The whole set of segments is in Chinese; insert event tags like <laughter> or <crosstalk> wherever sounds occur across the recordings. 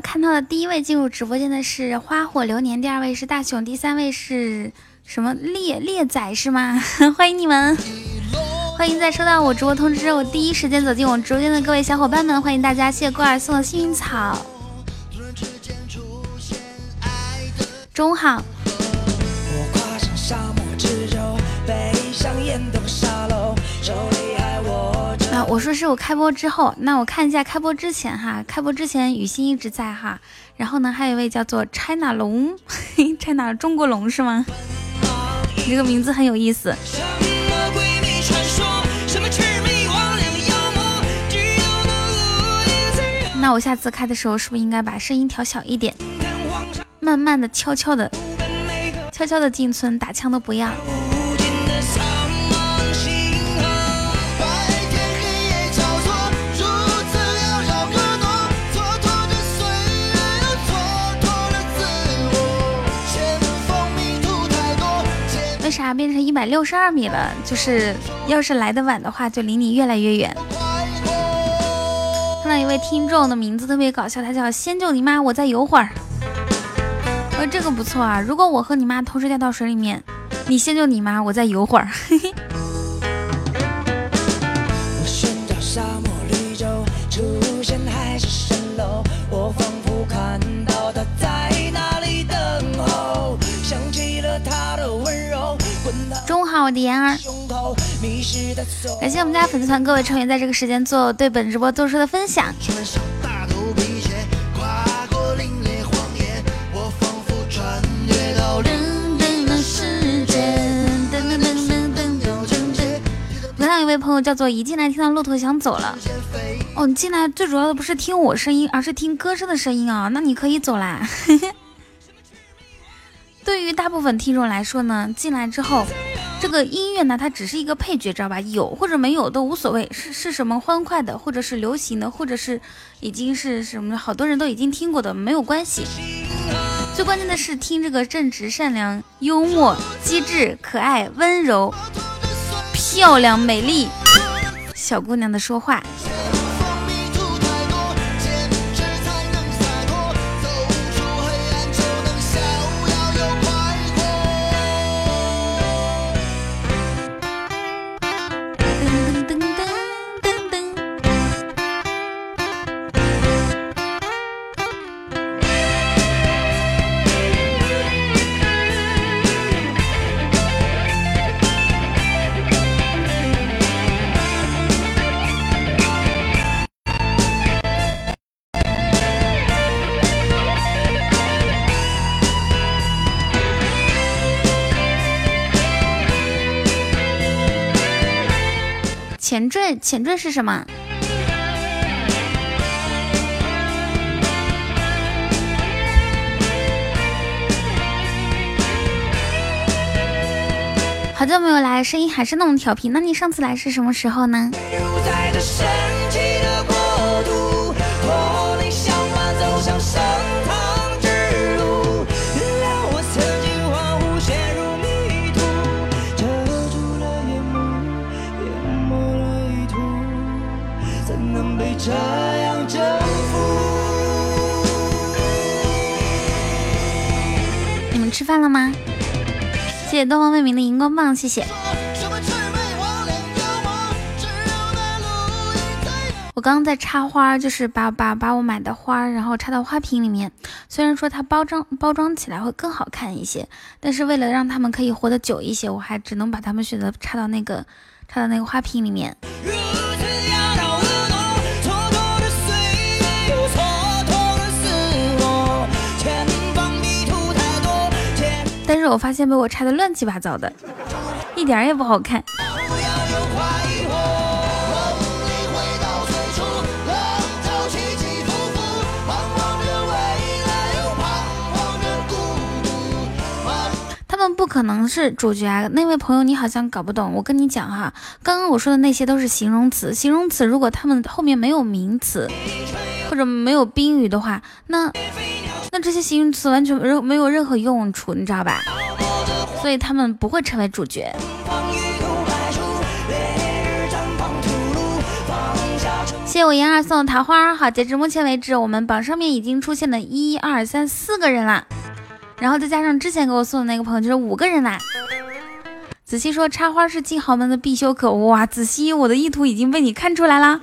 看到的第一位进入直播间的是花火流年，第二位是大熊，第三位是什么猎猎仔是吗？<laughs> 欢迎你们，欢迎在收到我直播通知之后第一时间走进我直播间的各位小伙伴们，欢迎大家！谢谢郭儿送的幸运草。中午好。我说是我开播之后，那我看一下开播之前哈，开播之前雨欣一直在哈，然后呢还有一位叫做 China 龙，<laughs> China 中国龙是吗？你这个名字很有意思。那我下次开的时候是不是应该把声音调小一点，慢慢的、悄悄的、悄悄的进村，打枪都不要。啥变成一百六十二米了？就是要是来的晚的话，就离你越来越远。看到一位听众的名字特别搞笑，他叫先救你妈，我再游会儿。我说这个不错啊，如果我和你妈同时掉到水里面，你先救你妈，我再游会儿。中午我的妍儿。感谢我们家粉丝团各位成员在这个时间做对本直播做出的分享。我看有一位朋友叫做一进来听到骆驼想走了。哦，你进来最主要的不是听我声音，而是听歌声的声音啊。那你可以走啦。对于大部分听众来说呢，进来之后，这个音乐呢，它只是一个配角，知道吧？有或者没有都无所谓，是是什么欢快的，或者是流行的，或者是已经是什么好多人都已经听过的，没有关系。最关键的是听这个正直、善良、幽默、机智、可爱、温柔、漂亮、美丽小姑娘的说话。前缀，前缀是什么？好久没有来，声音还是那么调皮。那你上次来是什么时候呢？饭了吗？谢谢东方未明的荧光棒，谢谢。我刚刚在插花，就是把把把我买的花，然后插到花瓶里面。虽然说它包装包装起来会更好看一些，但是为了让它们可以活得久一些，我还只能把它们选择插到那个插到那个花瓶里面。但是我发现被我拆的乱七八糟的，一点也不好看。他们不可能是主角啊！那位朋友，你好像搞不懂。我跟你讲哈，刚刚我说的那些都是形容词，形容词如果他们后面没有名词或者没有宾语的话，那。那这些形容词完全没没有任何用处，你知道吧？所以他们不会成为主角。谢谢我言儿送的桃花。好，截至目前为止，我们榜上面已经出现了一二三四个人啦，然后再加上之前给我送的那个朋友，就是五个人啦。子熙说插花是进豪门的必修课。哇，子熙，我的意图已经被你看出来啦。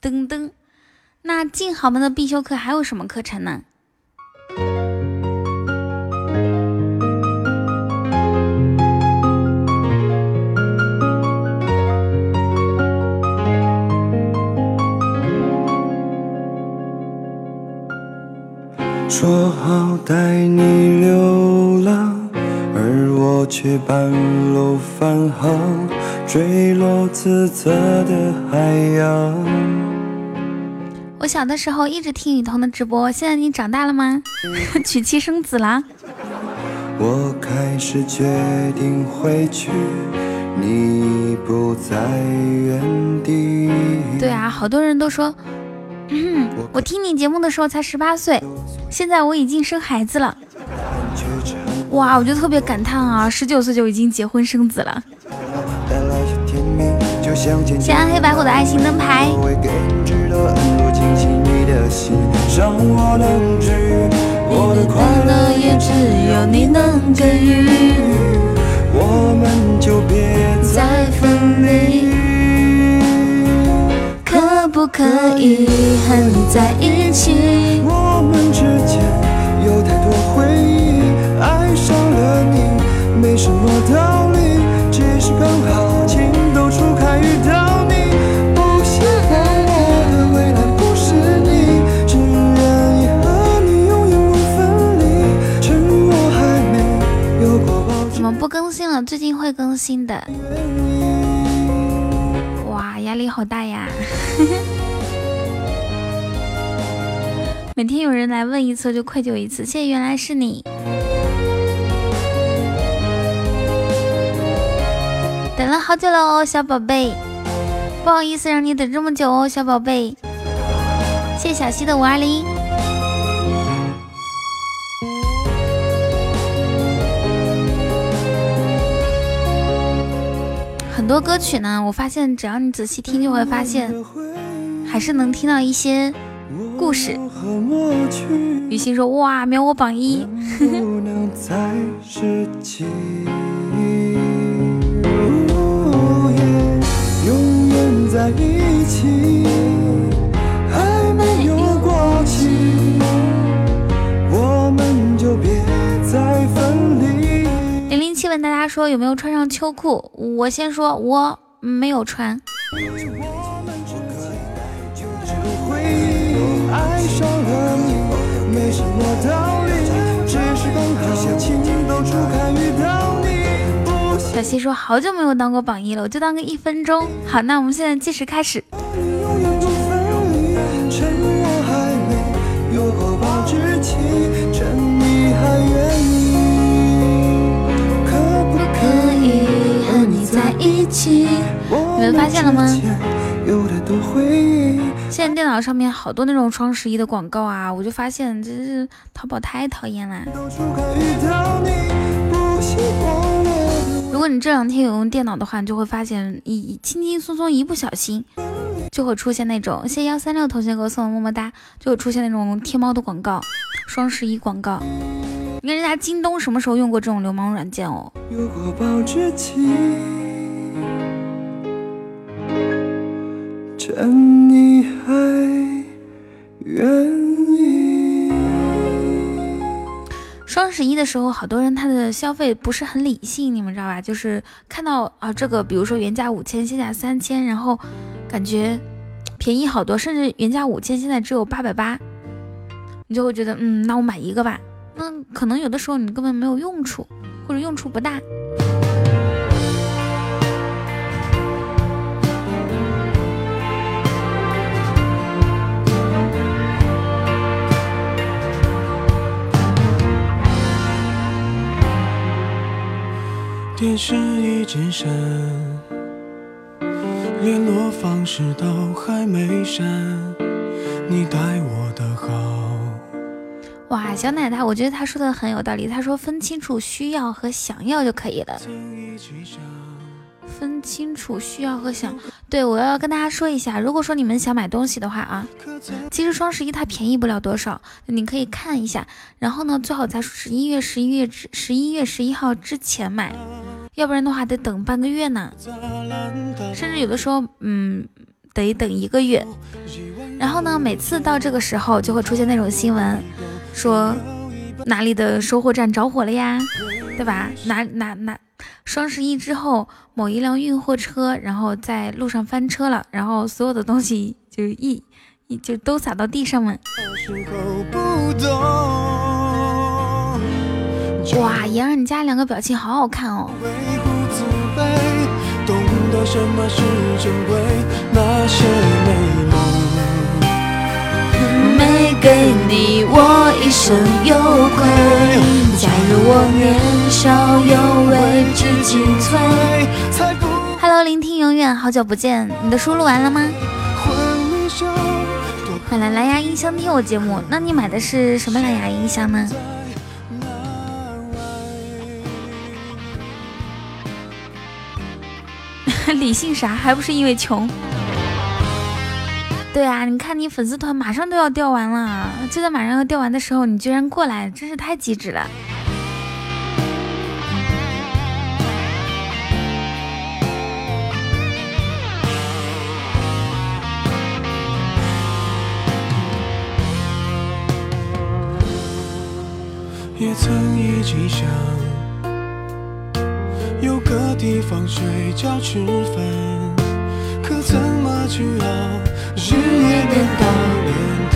噔噔，那进豪门的必修课还有什么课程呢？说好带你流浪，而我却半路返航，坠落自责的海洋。我小的时候一直听雨桐的直播，现在你长大了吗？<laughs> 娶妻生子啦？我开始决定回去，你不在原地。对啊，好多人都说。嗯，我听你节目的时候才十八岁，现在我已经生孩子了。哇，我就特别感叹啊，十九岁就已经结婚生子了。谢暗黑白虎的爱心灯牌。我能治愈。我的快乐也只有你能给予，我们就别再分离。可不可以和你在一起。我们之间有太多回忆，爱上了你没什么道理，只是刚好不更新了？最近会更新的。哇，压力好大呀！<laughs> 每天有人来问一次，就愧疚一次。谢谢，原来是你，等了好久了哦，小宝贝，不好意思让你等这么久哦，小宝贝。谢谢小溪的五二零。很多歌曲呢，我发现只要你仔细听，就会发现还是能听到一些故事。雨欣说：“哇，秒我榜一！”问大家说有没有穿上秋裤？我先说，我没有穿。小西说好久没有当过榜一了，我就当个一分钟。好，那我们现在计时开始。一起你们发现了吗？现在电脑上面好多那种双十一的广告啊，我就发现这是淘宝太讨厌了。如果你这两天有用电脑的话，你就会发现一轻轻松松一不小心就会出现那种，谢谢幺三六同学给我送的么么哒，就会出现那种天猫的广告，双十一广告。你看人家京东什么时候用过这种流氓软件哦？趁你还愿意。双十一的时候，好多人他的消费不是很理性，你们知道吧？就是看到啊，这个比如说原价五千，现价三千，然后感觉便宜好多，甚至原价五千，现在只有八百八，你就会觉得，嗯，那我买一个吧。那可能有的时候你根本没有用处，或者用处不大。电视一直闪，联络方式都还没删，你待我的好。哇，小奶奶，我觉得他说的很有道理。他说分清楚需要和想要就可以了。分清楚需要和想。对我要跟大家说一下，如果说你们想买东西的话啊，其实双十一它便宜不了多少，你可以看一下。然后呢，最好在十一月十一月之十一月十一号之前买，要不然的话得等半个月呢，甚至有的时候，嗯，得等一个月。然后呢，每次到这个时候就会出现那种新闻，说哪里的收货站着火了呀，对吧？哪哪哪。双十一之后，某一辆运货车，然后在路上翻车了，然后所有的东西就一一就都洒到地上了。哇，妍儿，你家两个表情好好看哦。没给你，我一生有愧。假如我年少有为，知进退。Hello，聆听永远，好久不见，你的书录完了吗？买了蓝牙音箱听我节目，那你买的是什么蓝牙音箱呢？<laughs> 理性啥？还不是因为穷？对啊，你看你粉丝团马上都要掉完了，就在马上要掉完的时候，你居然过来，真是太机智了。也曾一起想有个地方睡觉吃饭，可怎去熬？日夜颠倒，连头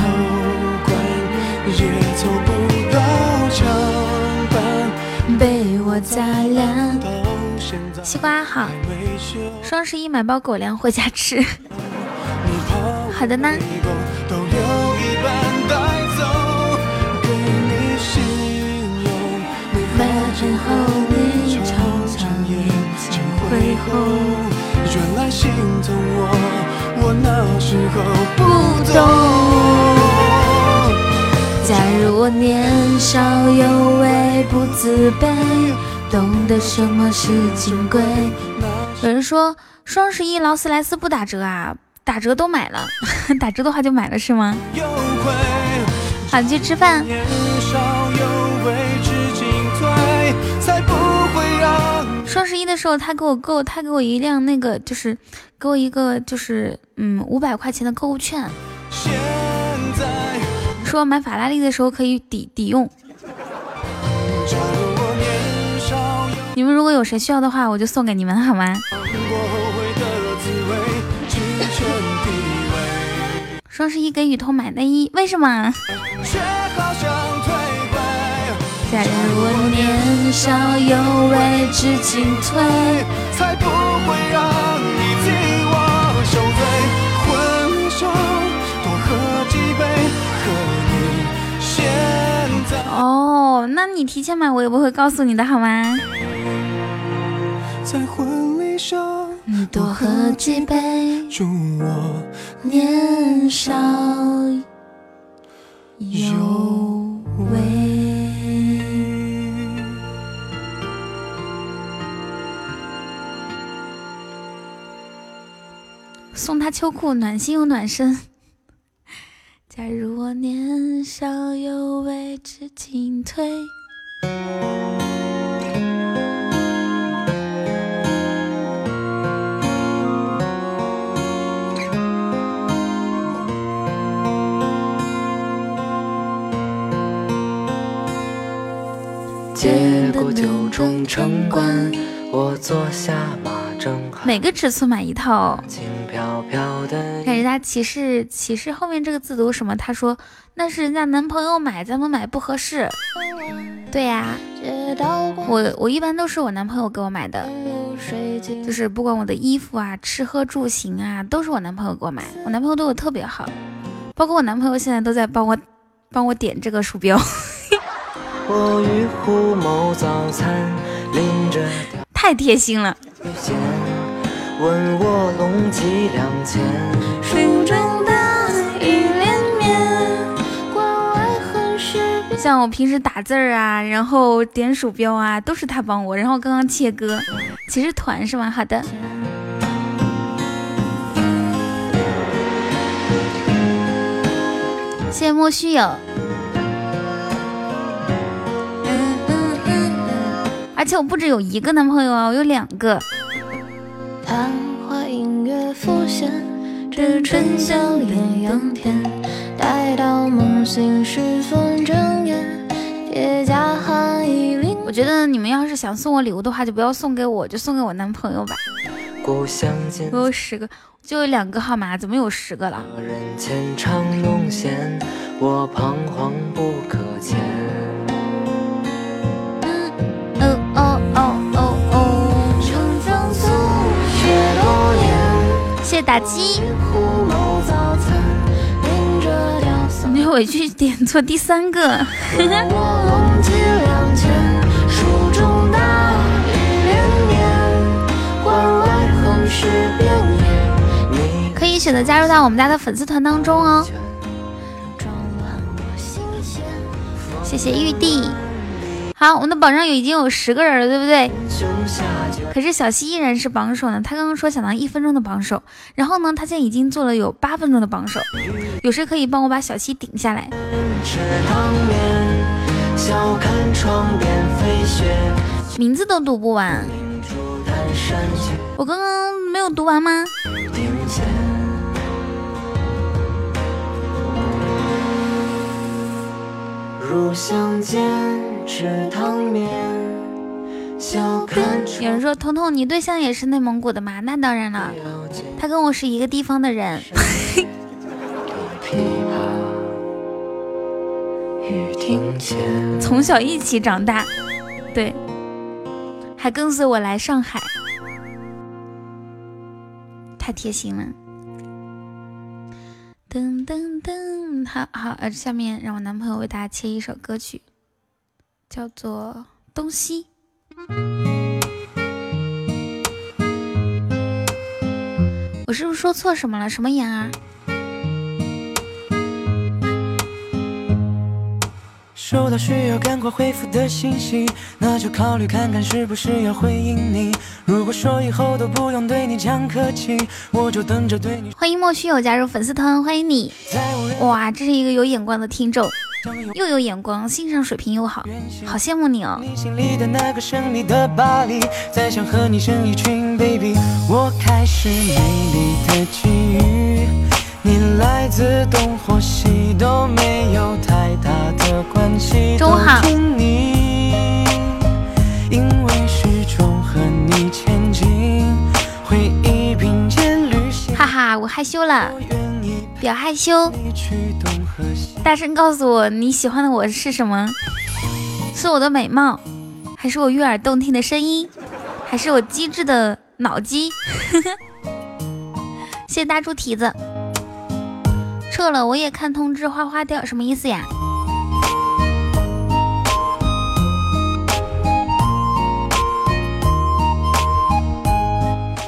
冠也凑不到墙板，被我砸烂。西瓜好，双十一买包狗粮回家吃。好的呢。饭后你常常眼睛会红。原来心疼我。我那时候不懂。假如我年少有为不自卑，懂得什么是金贵。有人说双十一劳斯莱斯不打折啊，打折都买了，<laughs> 打折的话就买了是吗？好，去吃饭。双十一的时候，他给我购，他给我一辆那个，就是给我一个，就是嗯五百块钱的购物券，说买法拉利的时候可以抵抵用。你们如果有谁需要的话，我就送给你们，好吗？双十一给雨桐买内衣，为什么？假如我年少有为知进退，才不会让哦，那你提前买，我也不会告诉你的，好吗？在婚礼上，你多喝几杯，祝我年少有为。送他秋裤，暖心又暖身。假如我年少有为，知进退。接过九重城关，我坐下马。哪个尺寸买一套？看人家骑士，骑士后面这个字读什么？他说那是人家男朋友买，咱们买不合适。对呀，我我一般都是我男朋友给我买的，就是不管我的衣服啊、吃喝住行啊，都是我男朋友给我买。我男朋友对我特别好，包括我男朋友现在都在帮我帮我点这个鼠标。<laughs> 太贴心了。问我龙几两钱？心中的一连绵，关外恨事别像我平时打字儿啊，然后点鼠标啊，都是他帮我。然后刚刚切歌，其实团是吗？好的。谢谢莫须有。而且我不止有一个男朋友啊，我有两个。昙花音乐浮现，这春宵艳阳天，待到梦醒时分睁眼，铁甲寒意凛。我觉得你们要是想送我礼物的话，就不要送给我，就送给我男朋友吧。故乡见，我有十个，就有两个号码，怎么有十个了？人前长梦闲，我彷徨不可前。谢谢打击。你委屈点错第三个。<laughs> 可以选择加入到我们家的粉丝团当中哦。谢谢玉帝。好，我们的榜上有已经有十个人了，对不对？可是小西依然是榜首呢。他刚刚说想当一分钟的榜首，然后呢，他现在已经做了有八分钟的榜首。有谁可以帮我把小西顶下来？名字都读不完，我刚刚没有读完吗？入相见。吃汤面。有人说：“彤彤，你对象也是内蒙古的吗？”那当然了，他跟我是一个地方的人。<laughs> 从小一起长大，对，还跟随我来上海，太贴心了。噔噔噔，好好，呃，下面让我男朋友为大家切一首歌曲。叫做东西，我是不是说错什么了？什么言儿？收到需要赶快回复的信息，那就考虑看看是不是要回应你。如果说以后都不用对你讲客气，我就等着对你。欢迎莫须有加入粉丝团，欢迎你！哇，这是一个有眼光的听众。又有眼光，欣赏水平又好，好羡慕你哦。中午好。哈哈，我害羞了，表害羞。大声告诉我你喜欢的我是什么？是我的美貌，还是我悦耳动听的声音，还是我机智的脑机？<laughs> 谢谢大猪蹄子。撤了，我也看通知，花花掉，什么意思呀？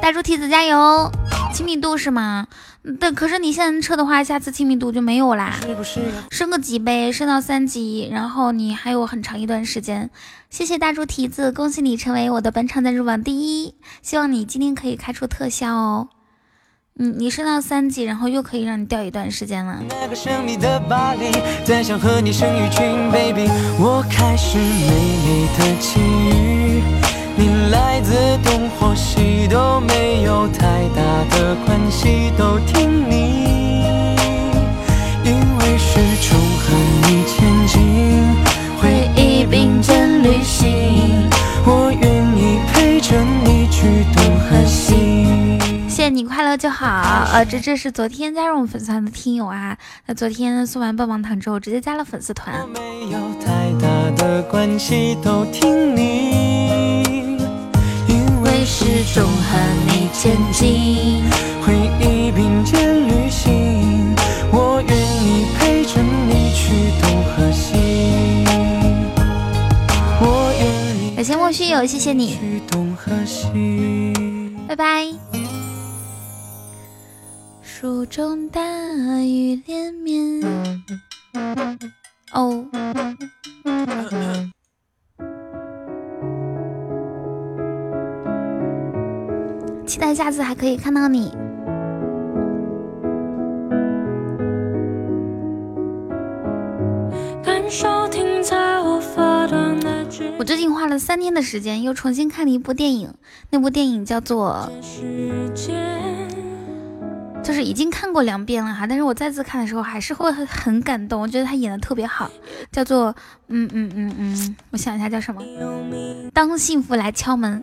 大猪蹄子加油！亲密度是吗？对，可是你现在撤的话，下次亲密度就没有啦。升个级呗，升到三级，然后你还有很长一段时间。谢谢大猪蹄子，恭喜你成为我的本场赞助榜第一。希望你今天可以开出特效哦。你你升到三级，然后又可以让你掉一段时间了。你来自东或西都没有太大的关系，都听你，因为始终和你前进，回忆并肩旅行，我愿意陪着你去东和西。谢谢你快乐就好，呃，这这是昨天加入我们粉丝团的听友啊，那昨天送完棒棒糖之后直接加了粉丝团。没有太大的关系，都听你。始终和你前进，回忆并肩旅行，我愿意陪着你去东和西。我愿意。感谢莫须有，谢谢你。去东和西拜拜。书中大雨连绵。哦。期待下次还可以看到你。我最近花了三天的时间，又重新看了一部电影，那部电影叫做，就是已经看过两遍了哈，但是我再次看的时候还是会很感动，我觉得他演的特别好，叫做，嗯嗯嗯嗯，我想一下叫什么，当幸福来敲门。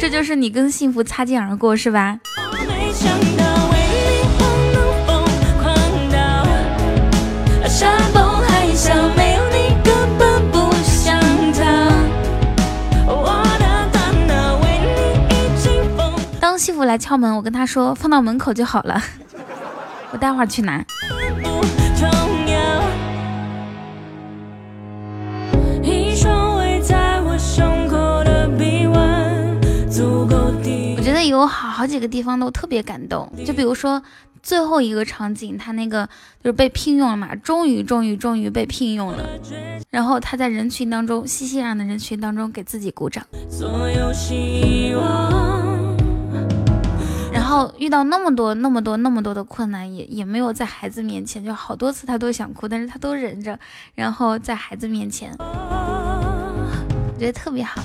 这就是你跟幸福擦肩而过，是吧？当幸福来敲门，我跟他说放到门口就好了，<laughs> 我待会儿去拿。有好好几个地方都特别感动，就比如说最后一个场景，他那个就是被聘用了嘛，终于终于终于被聘用了，然后他在人群当中，熙熙攘攘的人群当中给自己鼓掌，然后遇到那么多那么多那么多的困难，也也没有在孩子面前，就好多次他都想哭，但是他都忍着，然后在孩子面前，我觉得特别好。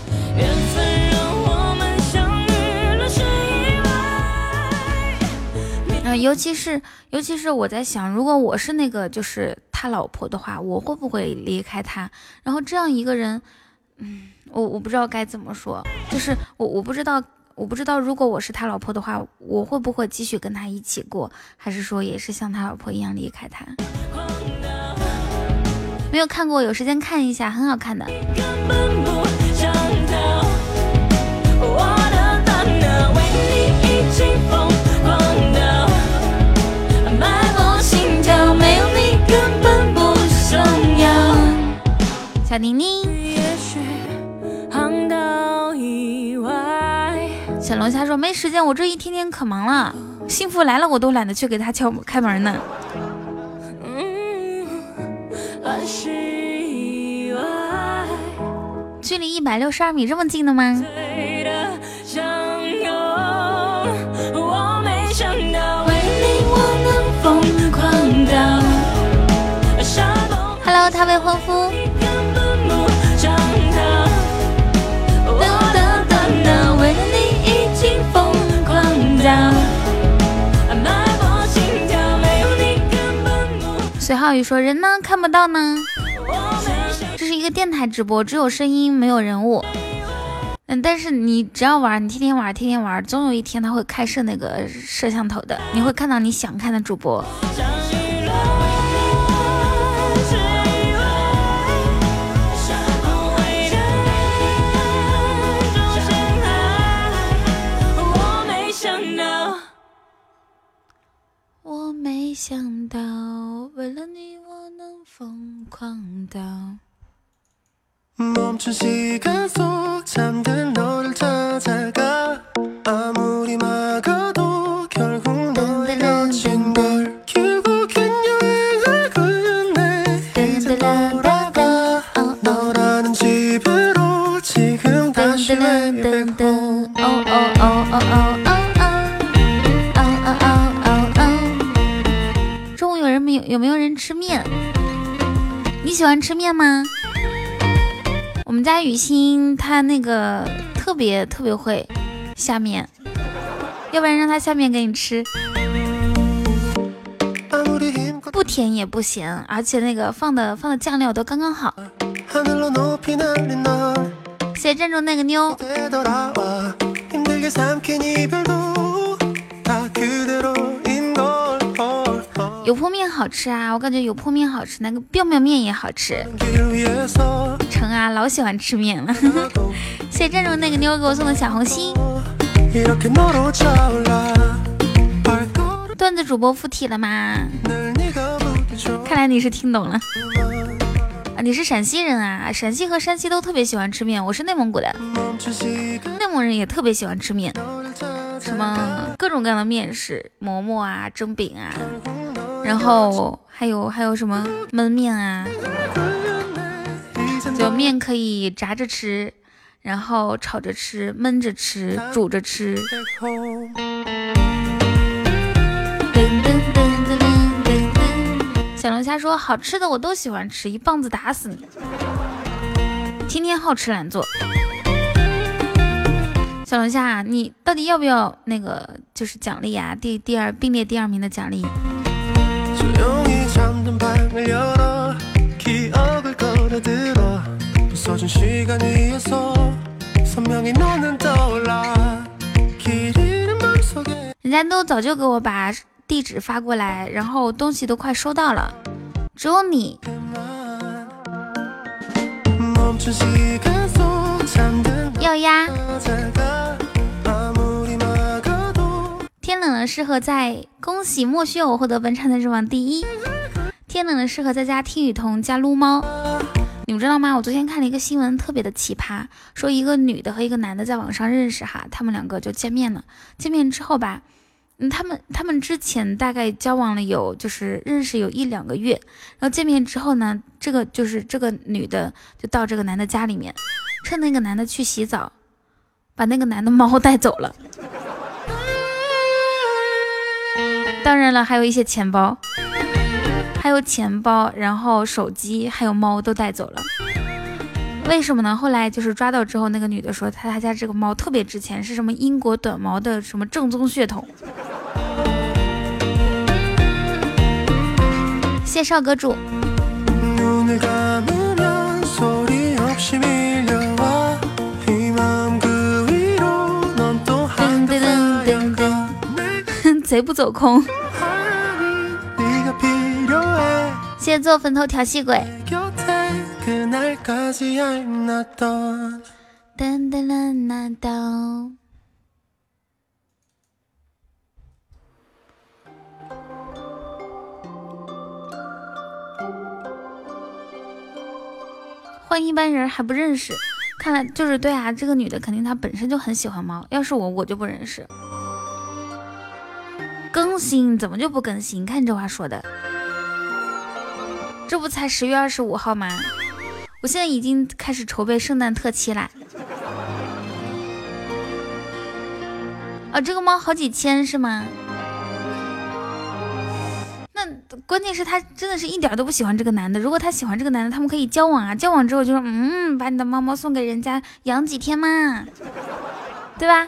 嗯，尤其是尤其是我在想，如果我是那个就是他老婆的话，我会不会离开他？然后这样一个人，嗯，我我不知道该怎么说，就是我我不知道我不知道，如果我是他老婆的话，我会不会继续跟他一起过，还是说也是像他老婆一样离开他？没有看过，有时间看一下，很好看的。小宁宁，小龙虾说没时间，我这一天天可忙了。幸福来了，我都懒得去给他敲开门呢。嗯距离一百六十二米这么近的吗？Hello，他未婚夫。随浩宇说：“人呢？看不到呢。这是一个电台直播，只有声音没有人物。嗯，但是你只要玩，你天天玩，天天玩，总有一天他会开设那个摄像头的，你会看到你想看的主播。”没想到，为了你我能疯狂到。有没有人吃面？你喜欢吃面吗？我们家雨欣她那个特别特别会下面，要不然让她下面给你吃，不甜也不咸，而且那个放的放的酱料都刚刚好。谢谢站住那个妞。油泼面好吃啊，我感觉油泼面好吃，那个吊吊面也好吃。成啊，老喜欢吃面了。<laughs> 谢谢战中那个妞给我送的小红心。段子主播附体了吗？看来你是听懂了。啊，你是陕西人啊？陕西和山西都特别喜欢吃面，我是内蒙古的，内蒙人也特别喜欢吃面，什么各种各样的面食，馍馍啊，蒸饼啊，然后还有还有什么焖面啊，就面可以炸着吃，然后炒着吃，焖着吃，煮着吃。小龙虾说：“好吃的我都喜欢吃，一棒子打死你！天天好吃懒做。”小龙虾，你到底要不要那个就是奖励啊？第第二并列第二名的奖励。人家都早就给我把。地址发过来，然后东西都快收到了，只有你。要呀。天冷了，适合在恭喜莫须有获得本场的日榜第一。天冷了，适合在家听雨桐加撸猫。你们知道吗？我昨天看了一个新闻，特别的奇葩，说一个女的和一个男的在网上认识，哈，他们两个就见面了。见面之后吧。嗯，他们他们之前大概交往了有，就是认识有一两个月，然后见面之后呢，这个就是这个女的就到这个男的家里面，趁那个男的去洗澡，把那个男的猫 <laughs> 带走了。当然了，还有一些钱包，还有钱包，然后手机，还有猫都带走了。为什么呢？后来就是抓到之后，那个女的说，她她家这个猫特别值钱，是什么英国短毛的什么正宗血统。谢少阁主。噔噔噔噔，<laughs> 贼不走空。谢谢做坟头调戏鬼。噔噔啦啦哆。换一般人还不认识，看来就是对啊，这个女的肯定她本身就很喜欢猫，要是我我就不认识。更新怎么就不更新？看这话说的，这不才十月二十五号吗？我现在已经开始筹备圣诞特辑啦。啊，这个猫好几千是吗？那关键是他真的是一点都不喜欢这个男的。如果他喜欢这个男的，他们可以交往啊。交往之后就说，嗯，把你的猫猫送给人家养几天嘛，对吧？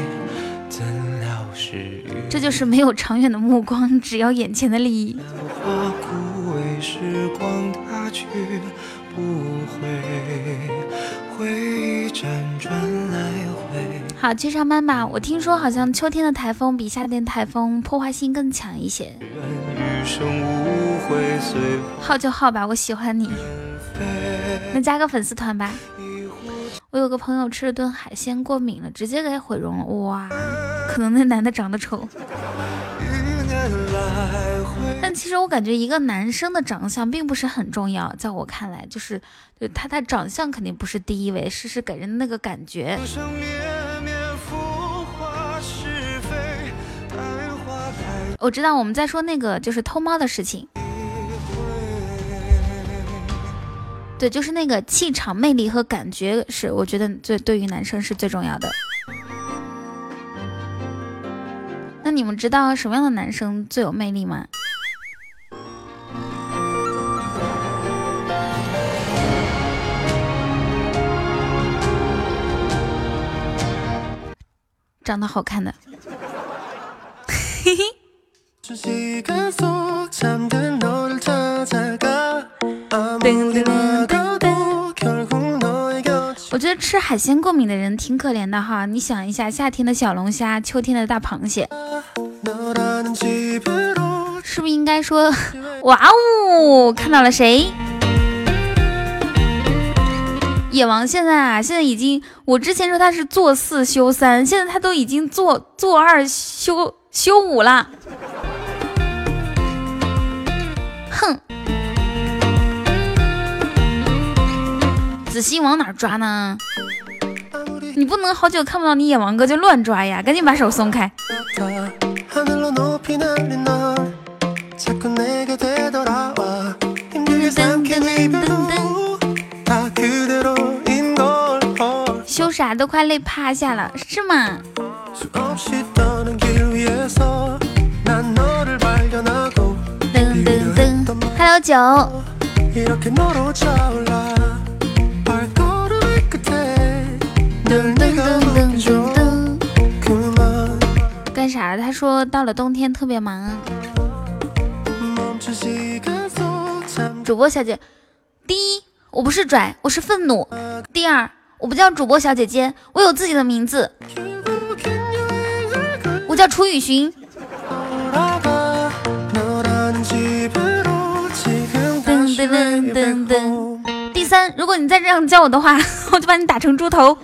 这就是没有长远的目光，只要眼前的利益。好，去上班吧。我听说好像秋天的台风比夏天台风破坏性更强一些。耗就耗吧，我喜欢你。那加个粉丝团吧。我有个朋友吃了顿海鲜过敏了，直接给毁容了。哇，可能那男的长得丑。但其实我感觉一个男生的长相并不是很重要，在我看来，就是就他他长相肯定不是第一位，是是给人那个感觉。我知道我们在说那个就是偷猫的事情，对就是那个气场魅力和感觉是我觉得最对于男生是最重要的。那你们知道什么样的男生最有魅力吗？长得好看的。<laughs> 嘿嘿我觉得吃海鲜过敏的人挺可怜的哈，你想一下，夏天的小龙虾，秋天的大螃蟹，是不是应该说，哇哦，看到了谁？野王现在啊，现在已经，我之前说他是做四休三，现在他都已经做做二休休五了。哼，仔细往哪抓呢？你不能好久看不到你野王哥就乱抓呀，赶紧把手松开。羞啥都快累趴下了，是吗？噔噔噔，Hello 九。干啥？他说到了冬天特别忙。主播小姐，第一，我不是拽，我是愤怒；第二，我不叫主播小姐姐，我有自己的名字。我叫楚雨荨。噔噔噔噔噔。三，如果你再这样叫我的话，<laughs> 我就把你打成猪头。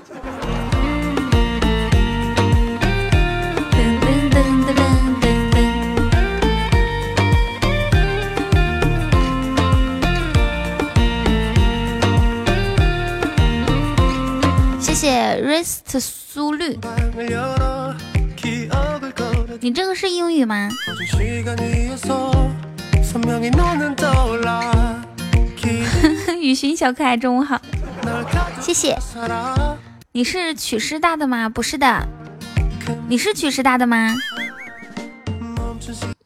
谢谢 Rest 苏绿，你这个是英语吗？雨荨小可爱，中午好，谢谢。你是曲师大的吗？不是的，你是曲师大的吗？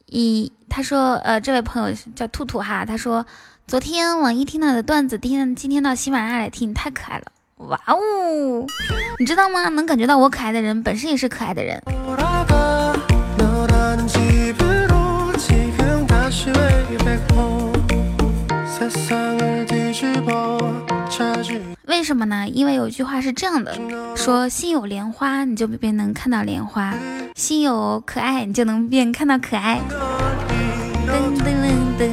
一，他说，呃，这位朋友叫兔兔哈，他说昨天网易听到的段子，今今天到喜马拉雅来听，太可爱了，哇哦！你知道吗？能感觉到我可爱的人，本身也是可爱的人。为什么呢？因为有句话是这样的，说心有莲花，你就便能看到莲花；心有可爱，你就能便看到可爱。噔噔噔噔，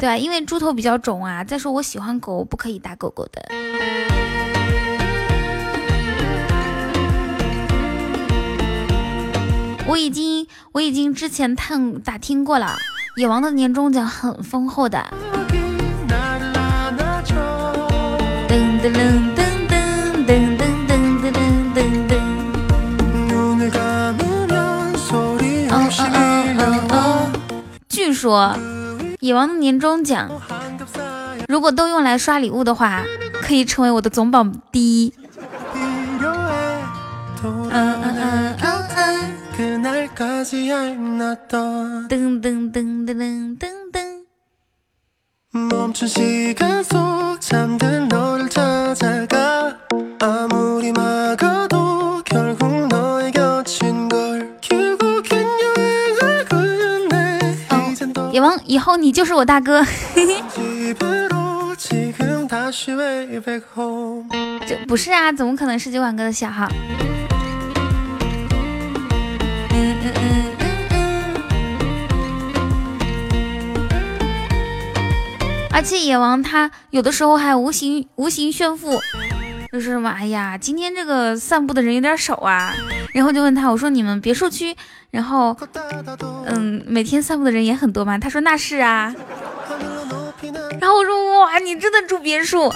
对啊，因为猪头比较肿啊。再说我喜欢狗，不可以打狗狗的。我已经，我已经之前探打听过了，野王的年终奖很丰厚的。说野王的年终奖，如果都用来刷礼物的话，可以成为我的总榜第一。嗯嗯嗯嗯嗯。噔噔噔噔噔噔。野王，以后你就是我大哥。这不是啊，怎么可能是九晚哥的小号？而且野王他有的时候还无形无形炫富，就是什么，哎呀，今天这个散步的人有点少啊，然后就问他，我说你们别墅区，然后，嗯，每天散步的人也很多吗？他说那是啊，然后我说哇，你真的住别墅？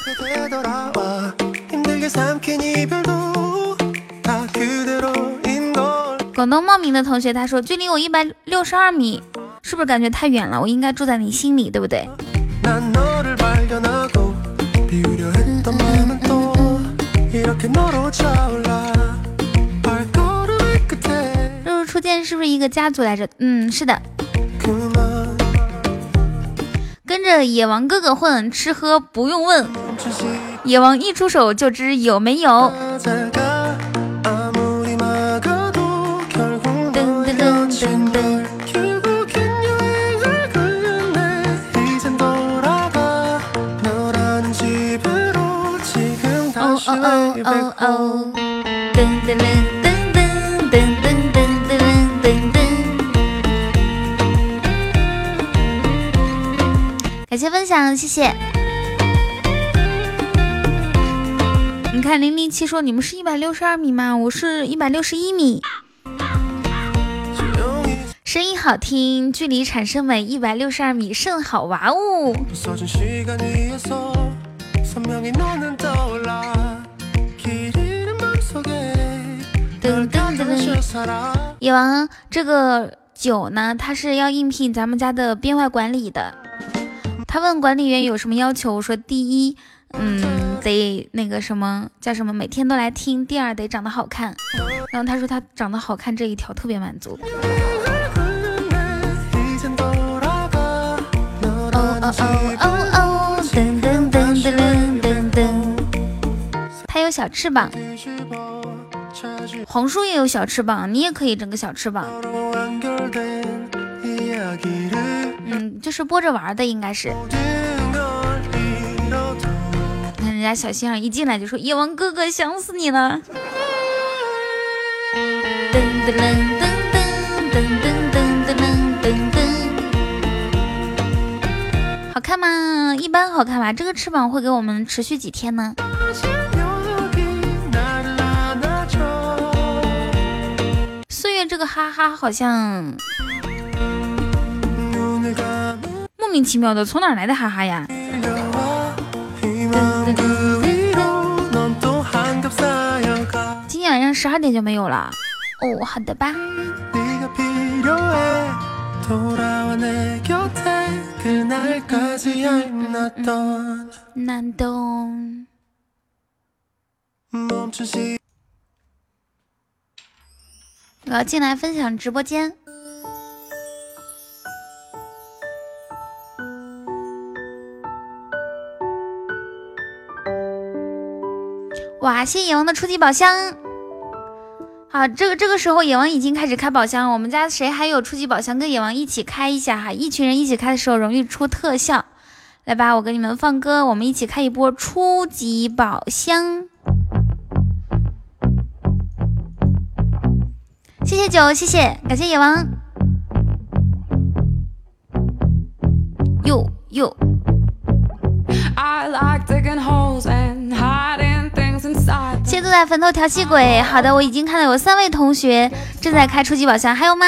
广东茂名的同学他说距离我一百六十二米，是不是感觉太远了？我应该住在你心里，对不对？初见是不是一个家族来着？嗯，是的。跟着野王哥哥混，吃喝不用问，野王一出手就知有没有。噔噔。결국 感谢分享谢谢。你看零零七说你们是一百六十二米吗？我是一百六十一米。声音好听距离产生美一百六十二米甚好哇哦。野王这个酒呢它是要应聘咱们家的编外管理的。他问管理员有什么要求，我说第一嗯得那个什么，叫什么每天都来听，第二得长得好看，然后他说他长得好看这一条特别满足。他有小翅膀，红书也有小翅膀，你也可以整个小翅膀。嗯，就是播着玩的，应该是。看人家小先儿一进来就说：“夜王哥哥，想死你了。”噔噔噔噔。看吗？一般好看吧。这个翅膀会给我们持续几天呢？岁月这个哈哈好像莫名其妙的，从哪来的哈哈呀？今天晚上十二点就没有了。哦，好的吧。我要进来分享直播间。哇，谢谢野王的初级宝箱。好，这个这个时候野王已经开始开宝箱，我们家谁还有初级宝箱，跟野王一起开一下哈，一群人一起开的时候容易出特效。来吧，我给你们放歌，我们一起开一波初级宝箱。谢谢九，谢谢，感谢野王。哟哟，I like 谢坐在坟头调戏鬼。好的，我已经看到有三位同学正在开初级宝箱，还有吗？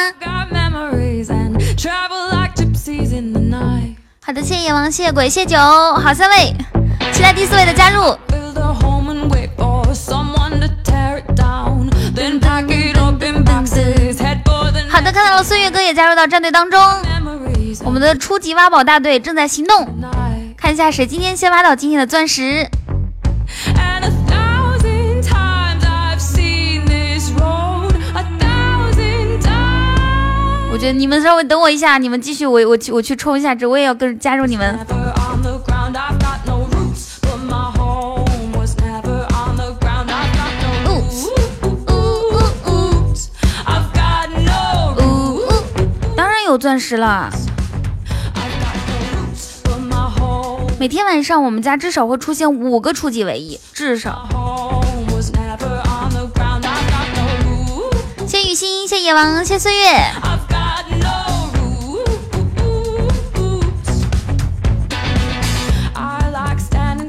好的，谢谢野王，谢谢鬼，谢九，好三位，期待第四位的加入。好的，看到了，孙月哥也加入到战队当中，我们的初级挖宝大队正在行动，看一下谁今天先挖到今天的钻石。And 就你们稍微等我一下你们继续我我去我去冲一下这我也要跟加入你们。Never on 每天晚上我们家至少会出现五个初级唯一至少。谢雨欣谢野王谢岁月。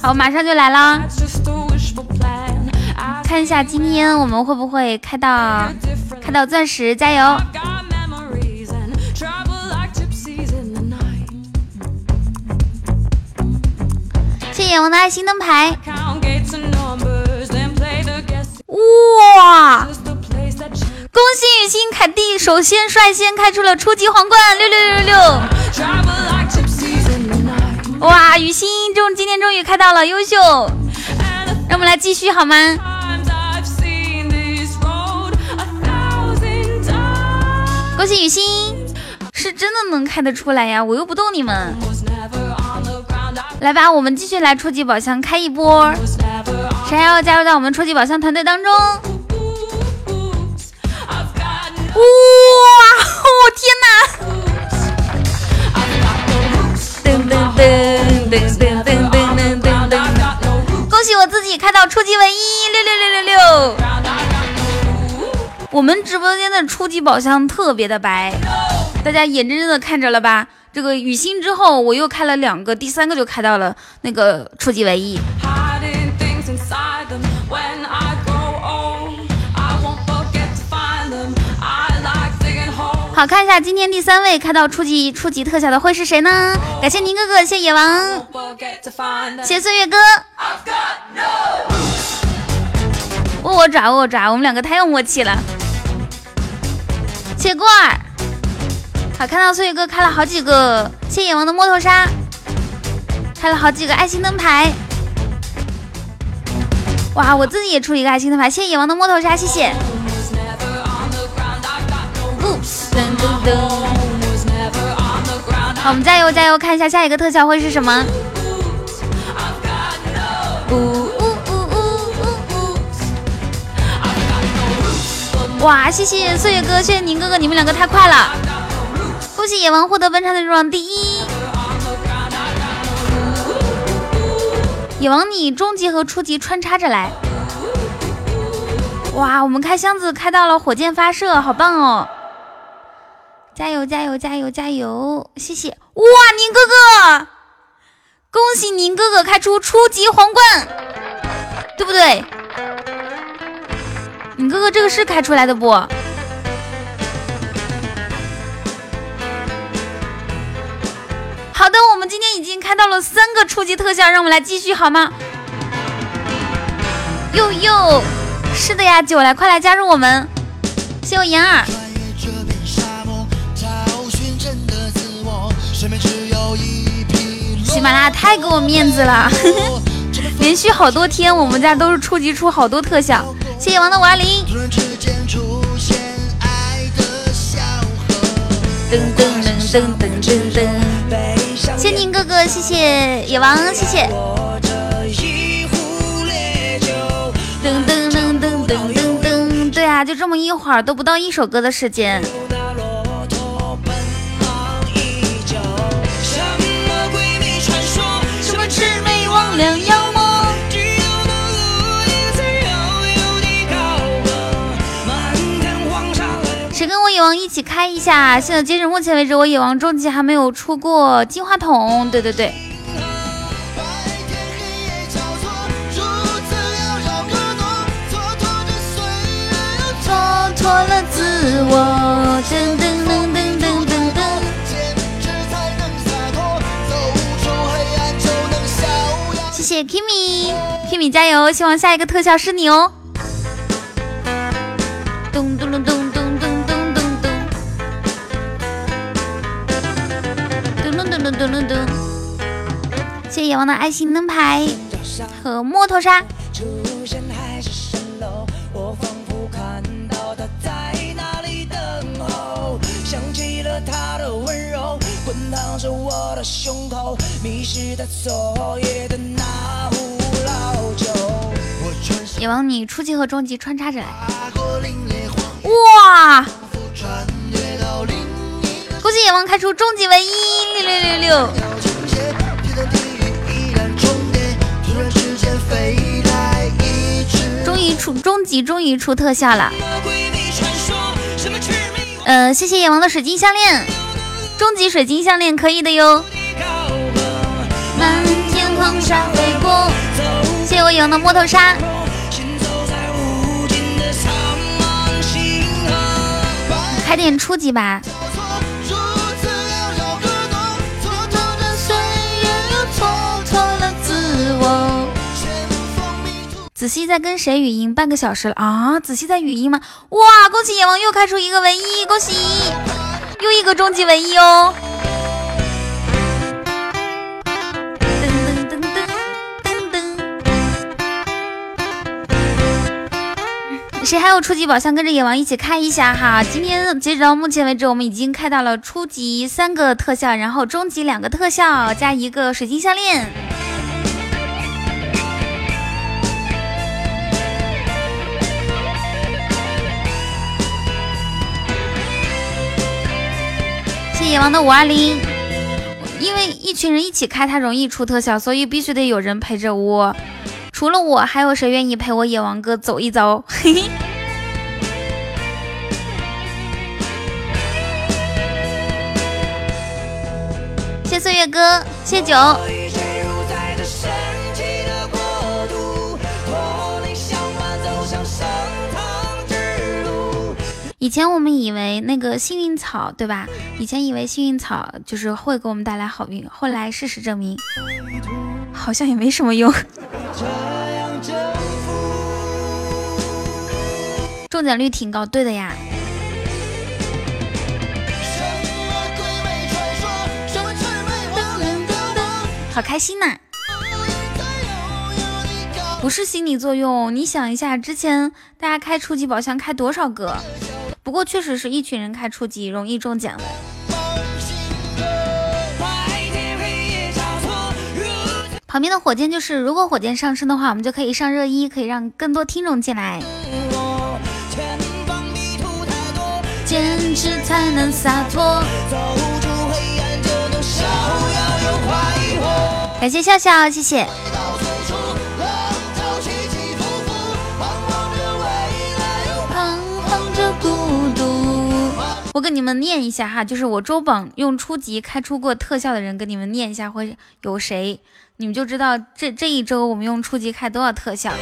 好，马上就来啦。看一下今天我们会不会开到开到钻石，加油！谢谢我的爱心灯牌。哇！恭喜雨欣凯蒂首先率先开出了初级皇冠，六六六六六。哇，雨欣终今天终于开到了优秀，让我们来继续好吗？恭喜雨欣，是真的能开得出来呀！我又不逗你们。来吧，我们继续来初级宝箱开一波。谁还要加入到我们初级宝箱团队当中？哇！恭喜我自己开到初级唯一，六六六六六。我们直播间的初级宝箱特别的白，大家眼睁睁的看着了吧？这个雨欣之后我又开了两个，第三个就开到了那个初级唯一。好看一下今天第三位开到初级初级特效的会是谁呢？感谢宁哥哥，谢野王，谢岁月哥。握握爪，握握爪，我们两个太有默契了。谢过儿，好看到岁月哥开了好几个，谢野王的摸头杀，开了好几个爱心灯牌。哇，我自己也出一个爱心灯牌，谢谢野王的摸头杀，谢谢。好，我们加油加油，看一下下一个特效会是什么！哇，谢谢岁月哥，谢谢宁哥哥，你们两个太快了！恭喜野王获得本场的入榜第一。野王，你中级和初级穿插着来。哇，我们开箱子开到了火箭发射，好棒哦！加油加油加油加油！谢谢！哇，宁哥哥，恭喜宁哥哥开出初级皇冠，对不对？宁哥哥这个是开出来的不？好的，我们今天已经开到了三个初级特效，让我们来继续好吗？哟哟，是的呀，九来，快来加入我们！谢我妍儿。太给我面子了，<laughs> 连续好多天我们家都是初级出好多特效。谢谢王的五二零，噔噔噔噔噔噔噔。谢谢宁哥哥，谢谢野王，谢谢。噔噔噔噔噔噔噔，对啊，就这么一会儿，都不到一首歌的时间。谁跟我野王一起开一下？现在截止目前为止，我野王终极还没有出过金话筒。对对对，错，了自我。噔噔噔噔噔噔噔。坚持才能洒脱，走出黑暗就能逍遥。谢谢 Kimi，Kimi 加油！希望下一个特效是你哦。咚咚咚咚谢野王的爱心灯牌和木头沙。野王，你初级和中级穿插着来。哇！恭喜野王开出终极唯一六六六六。于出终极，终于出特效了。呃，谢谢野王的水晶项链，终极水晶项链可以的哟。魍高歌。漫天黄沙飞过，谢谢我野王的摸头杀。开点初级吧。子熙在跟谁语音？半个小时了啊！子熙在语音吗？哇！恭喜野王又开出一个唯一，恭喜！又一个终极唯一哦。噔噔噔噔噔噔。谁还有初级宝箱，跟着野王一起开一下哈！今天截止到目前为止，我们已经开到了初级三个特效，然后中级两个特效，加一个水晶项链。野王的五二零，因为一群人一起开它容易出特效，所以必须得有人陪着我。除了我，还有谁愿意陪我野王哥走一走？嘿嘿。谢岁月哥，谢九。以前我们以为那个幸运草，对吧？以前以为幸运草就是会给我们带来好运，后来事实证明，好像也没什么用。中奖率挺高，对的呀。好开心呐！不是心理作用，你想一下，之前大家开初级宝箱开多少个？不过确实是一群人开初级容易中奖的。旁边的火箭就是，如果火箭上升的话，我们就可以上热一，可以让更多听众进来。坚持才能洒脱。感谢笑笑，谢谢。我跟你们念一下哈，就是我周榜用初级开出过特效的人，跟你们念一下会有谁，你们就知道这这一周我们用初级开多少特效。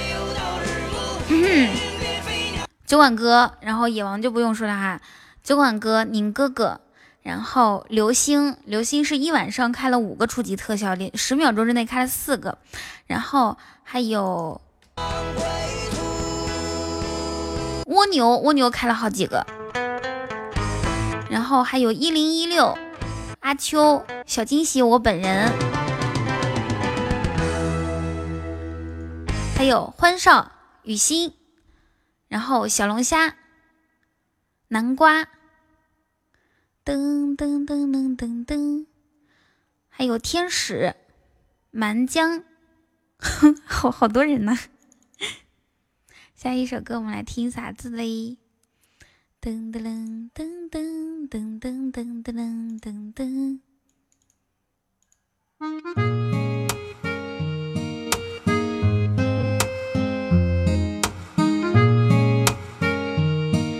酒馆哥，然后野王就不用说了哈，酒馆哥，宁哥哥。然后流星，流星是一晚上开了五个初级特效，连十秒钟之内开了四个。然后还有蜗牛，蜗牛开了好几个。然后还有一零一六，阿秋，小惊喜，我本人。还有欢少，雨欣，然后小龙虾，南瓜。噔噔噔噔噔噔，还有天使，蛮江，<laughs> 好好多人呢。<laughs> 下一首歌我们来听啥子嘞？噔噔噔噔噔噔噔噔噔噔。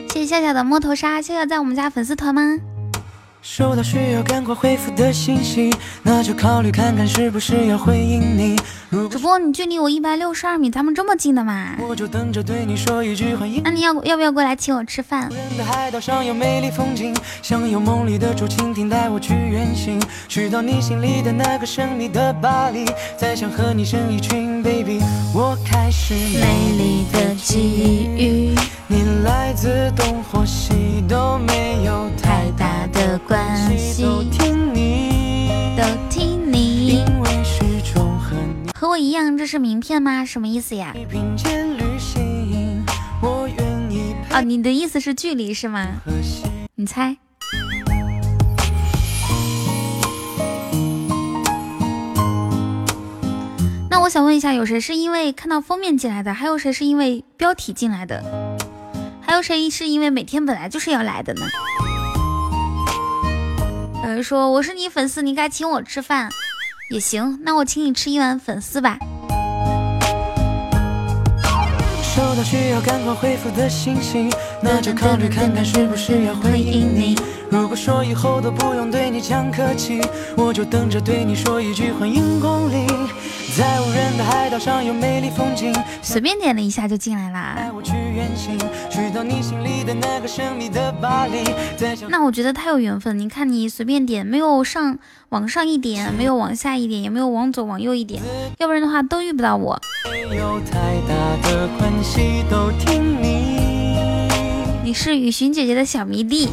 谢谢笑笑的摸头杀，笑笑在我们家粉丝团吗？收到需要赶快回复的信息，那就考虑看看是不是要回应你。主播，你距离我一百六十二米，咱们这么近的吗？我就等着对你说一句欢迎。那你要要不要过来请我吃饭？海岛上有美丽风景，想有梦里的竹蜻蜓带我去远行，去到你心里的那个神秘的巴黎，再想和你生一群 baby。我开始美丽的际遇，你来自东或西都没有太大的关系，都听你，都听你。因为始终和你和我一样，这是名片吗？什么意思呀？并肩旅行，我愿意哦，你的意思是距离是吗？你猜？那我想问一下，有谁是因为看到封面进来的？还有谁是因为标题进来的？还有谁是因为每天本来就是要来的呢？有人说我是你粉丝，你该请我吃饭也行，那我请你吃一碗粉丝吧。收到需要赶快回复的信息，那就考虑看看是不是要回应你。如果说以后都不用对你讲客气，我就等着对你说一句欢迎光临。在无人的海岛上有美丽风景，随便点了一下就进来啦那我觉得太有缘分。你看你随便点，没有上往上一点，没有往下一点，也没有往左往右一点，要不然的话都遇不到我。没有太大的关系，都听你。你是雨荨姐姐的小迷弟。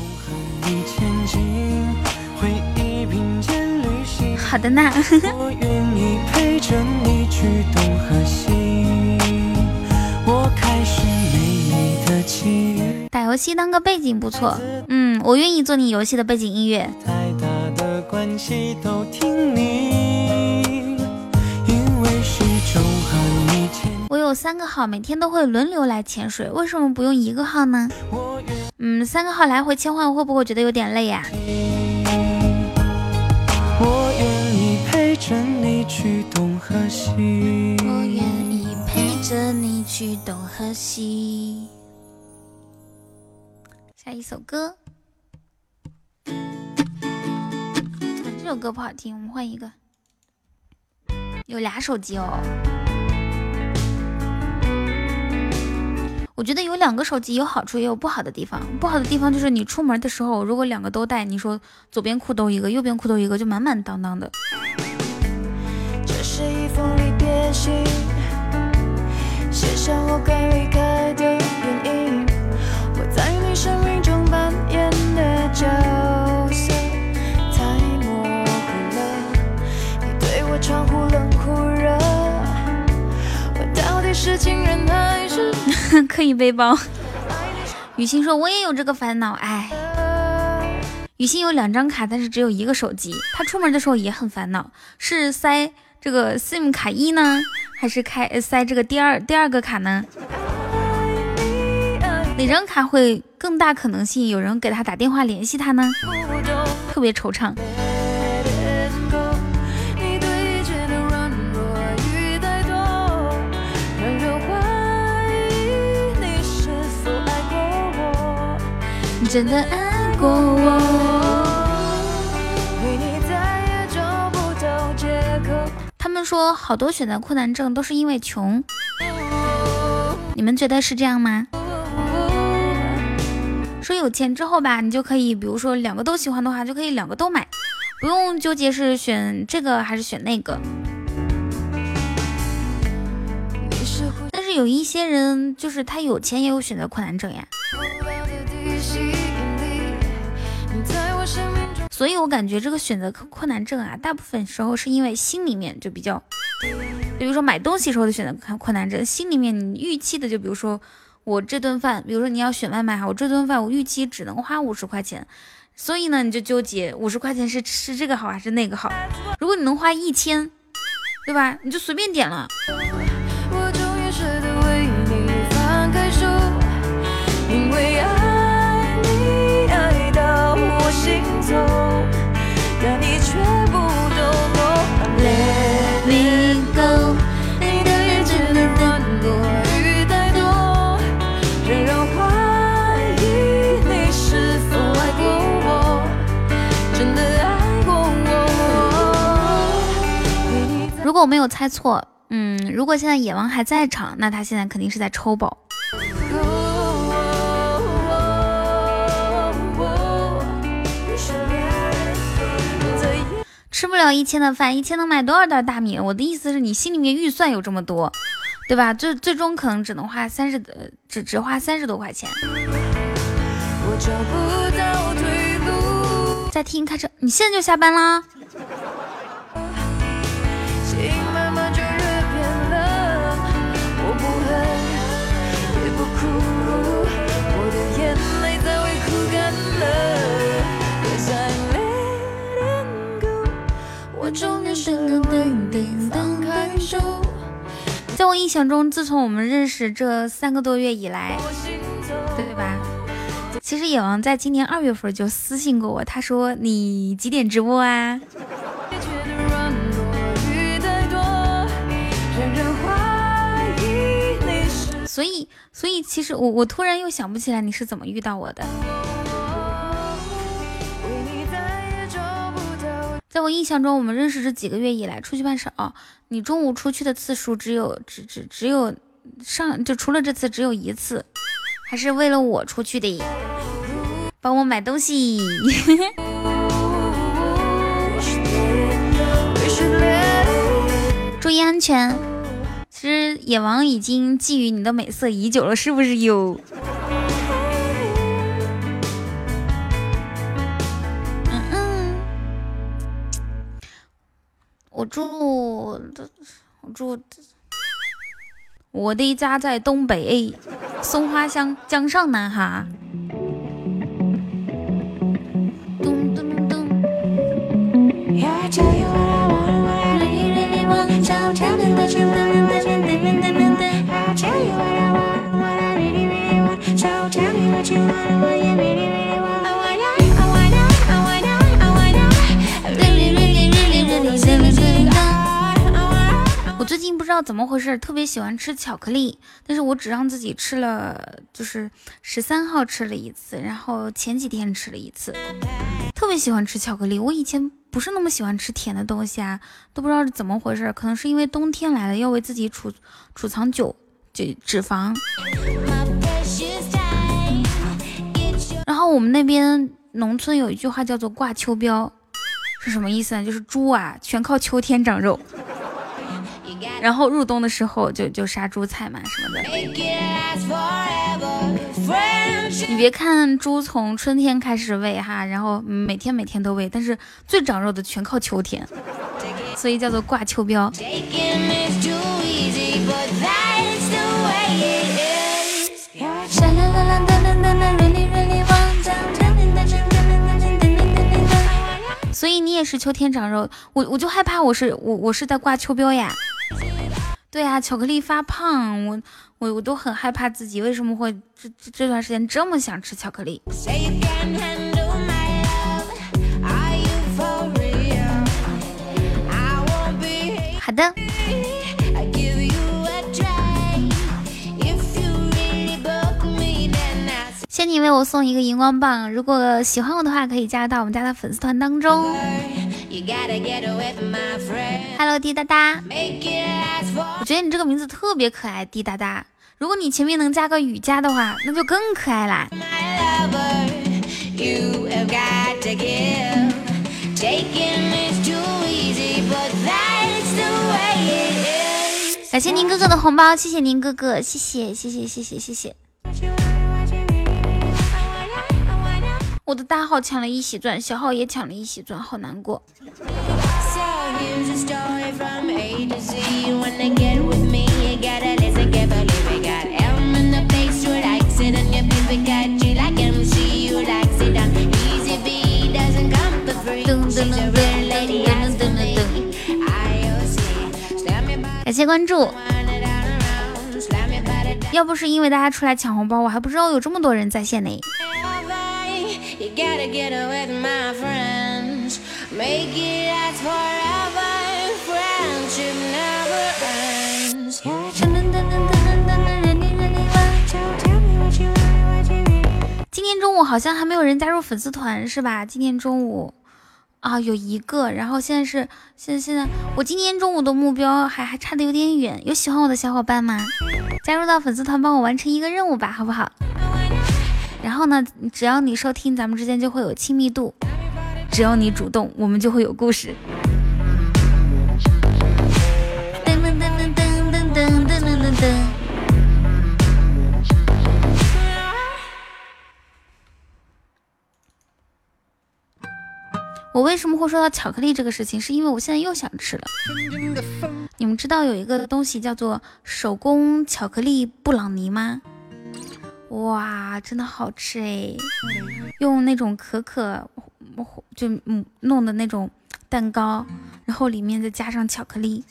好的呢。我愿意陪着你去东和西，我开始美丽的。打游戏当个背景不错。嗯，我愿意做你游戏的背景音乐。太大的关系都听你，因为始终和你前我有三个号，每天都会轮流来潜水，为什么不用一个号呢？嗯，三个号来回切换，会不会觉得有点累呀、意，去东和西。我愿意陪着你去东和西。下一首歌，这首歌不好听，我们换一个。有俩手机哦。我觉得有两个手机有好处也有不好的地方。不好的地方就是你出门的时候，如果两个都带，你说左边裤兜一个，右边裤兜一个，就满满当当的。这是一封离别信，写下我该离开的原因。我在你生命中扮演的角色太模糊了，你对我常忽冷忽热，我到底是情人还是 <laughs> 可以背包。雨欣说：“我也有这个烦恼，哎。”雨欣有两张卡，但是只有一个手机。她出门的时候也很烦恼，是塞这个 SIM 卡一呢，还是开塞这个第二第二个卡呢？哪张卡会更大可能性有人给他打电话联系他呢？特别惆怅。你真的爱过我？说好多选择困难症都是因为穷，你们觉得是这样吗？说有钱之后吧，你就可以，比如说两个都喜欢的话，就可以两个都买，不用纠结是选这个还是选那个。但是有一些人，就是他有钱也有选择困难症呀，所以我感觉这个选择困难症啊，大部分时候是因为心里面就比较，比如说买东西时候的选择困困难症，心里面你预期的，就比如说我这顿饭，比如说你要选外卖哈，我这顿饭我预期只能花五十块钱，所以呢你就纠结五十块钱是吃这个好还是那个好，如果你能花一千，对吧？你就随便点了。到我心痛，但你却不懂我。Let me go，你的眼睛的软弱与怠惰，让人怀疑你是否爱过我，真的爱过我。如果我没有猜错，嗯，如果现在野王还在场，那他现在肯定是在抽宝。吃不了一千的饭，一千能买多少袋大米？我的意思是你心里面预算有这么多，对吧？最最终可能只能花三十，呃只只花三十多块钱。我找不到退路，在听开车，你现在就下班啦？在我印象中，自从我们认识这三个多月以来，对吧？其实野王在今年二月份就私信过我，他说你几点直播啊？所以，所以其实我我突然又想不起来你是怎么遇到我的。在我印象中，我们认识这几个月以来，出去办事哦，你中午出去的次数只有只只只有上就除了这次只有一次，还是为了我出去的，帮我买东西。<laughs> 注意安全。其实野王已经觊觎你的美色已久了，是不是有？我住，我住，我的家在东北松花江江上呢哈。咚咚咚。Yeah, I tell you what I want, what I really, really want. So tell me what you want, what you really, really want. I'll tell you what I want, what I really, really want. What you really really, really 最近不知道怎么回事，特别喜欢吃巧克力，但是我只让自己吃了，就是十三号吃了一次，然后前几天吃了一次，特别喜欢吃巧克力。我以前不是那么喜欢吃甜的东西啊，都不知道是怎么回事，可能是因为冬天来了，要为自己储储藏酒就脂肪。然后我们那边农村有一句话叫做挂秋膘，是什么意思呢？就是猪啊，全靠秋天长肉。然后入冬的时候就就杀猪菜嘛什么的。你别看猪从春天开始喂哈，然后每天每天都喂，但是最长肉的全靠秋天，所以叫做挂秋膘。所以你也是秋天长肉，我我就害怕我是我我是在挂秋膘呀。对呀，巧克力发胖，我我我都很害怕自己为什么会这这这段时间这么想吃巧克力。好的。谢你为我送一个荧光棒，如果喜欢我的话，可以加入到我们家的粉丝团当中。Hello，滴答答，我觉得你这个名字特别可爱，滴答答。如果你前面能加个雨佳的话，那就更可爱啦。感谢宁哥哥的红包，谢谢宁哥哥，谢谢谢谢谢谢谢谢。我的大号抢了一喜钻，小号也抢了一喜钻，好难过。感谢关注，要不是因为大家出来抢红包，我还不知道有这么多人在线呢。You gotta get away with my friends make it as wherever it grounds you never i'm 今天中午好像还没有人加入粉丝团是吧？今天中午啊有一个，然后现在是现在现在我今天中午的目标还还差的有点远，有喜欢我的小伙伴吗？加入到粉丝团帮我完成一个任务吧，好不好？然后呢，只要你收听，咱们之间就会有亲密度；只要你主动，我们就会有故事。噔噔噔噔噔噔噔噔噔噔。我为什么会说到巧克力这个事情？是因为我现在又想吃了。你们知道有一个东西叫做手工巧克力布朗尼吗？哇，真的好吃哎！用那种可可就嗯弄的那种蛋糕，然后里面再加上巧克力。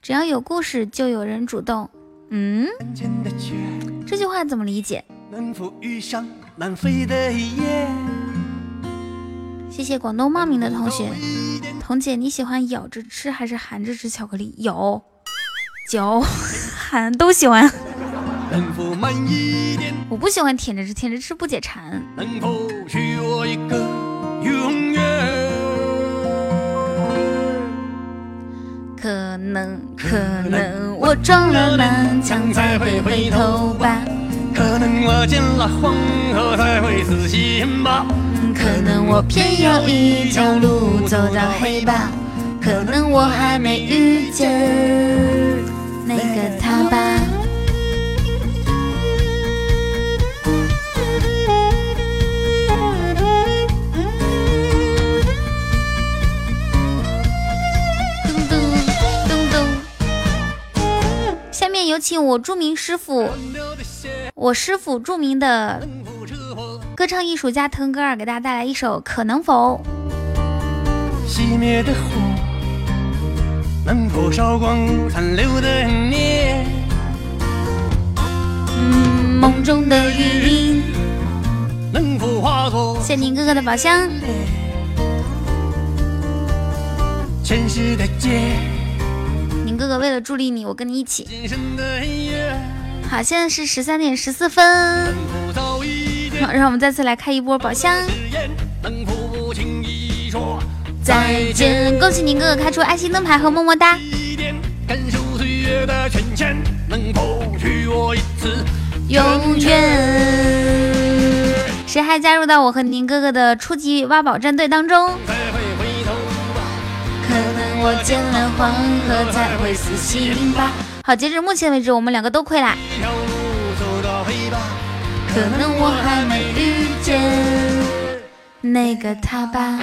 只要有故事，就有人主动。嗯，这句话怎么理解？谢谢广东茂名的同学，彤姐，你喜欢咬着吃还是含着吃巧克力？咬、嚼、含都喜欢。我不喜欢舔着吃，舔着吃不解馋。可能，可能我撞了南墙才会回头吧。可能我见了黄河才会死心吧。可能我偏要一条路走到黑吧，可能我还没遇见那个他吧。咚咚咚咚，下面有请我著名师傅，我师傅著名的。歌唱艺术家腾格尔给大家带来一首《可能否》。熄灭的火能否烧光残留的念？嗯，梦中的余音能否化作？谢宁哥哥的宝箱。前世的劫。宁哥哥为了助力你，我跟你一起。好，现在是十三点十四分。好，让我们再次来开一波宝箱。再见，恭喜宁哥哥开出爱心灯牌和么么哒。永远。谁还加入到我和宁哥哥的初级挖宝战队当中？可能我见了黄河才会死心吧。好，截止目前为止，我们两个都亏了。可能我还没遇见那个他吧。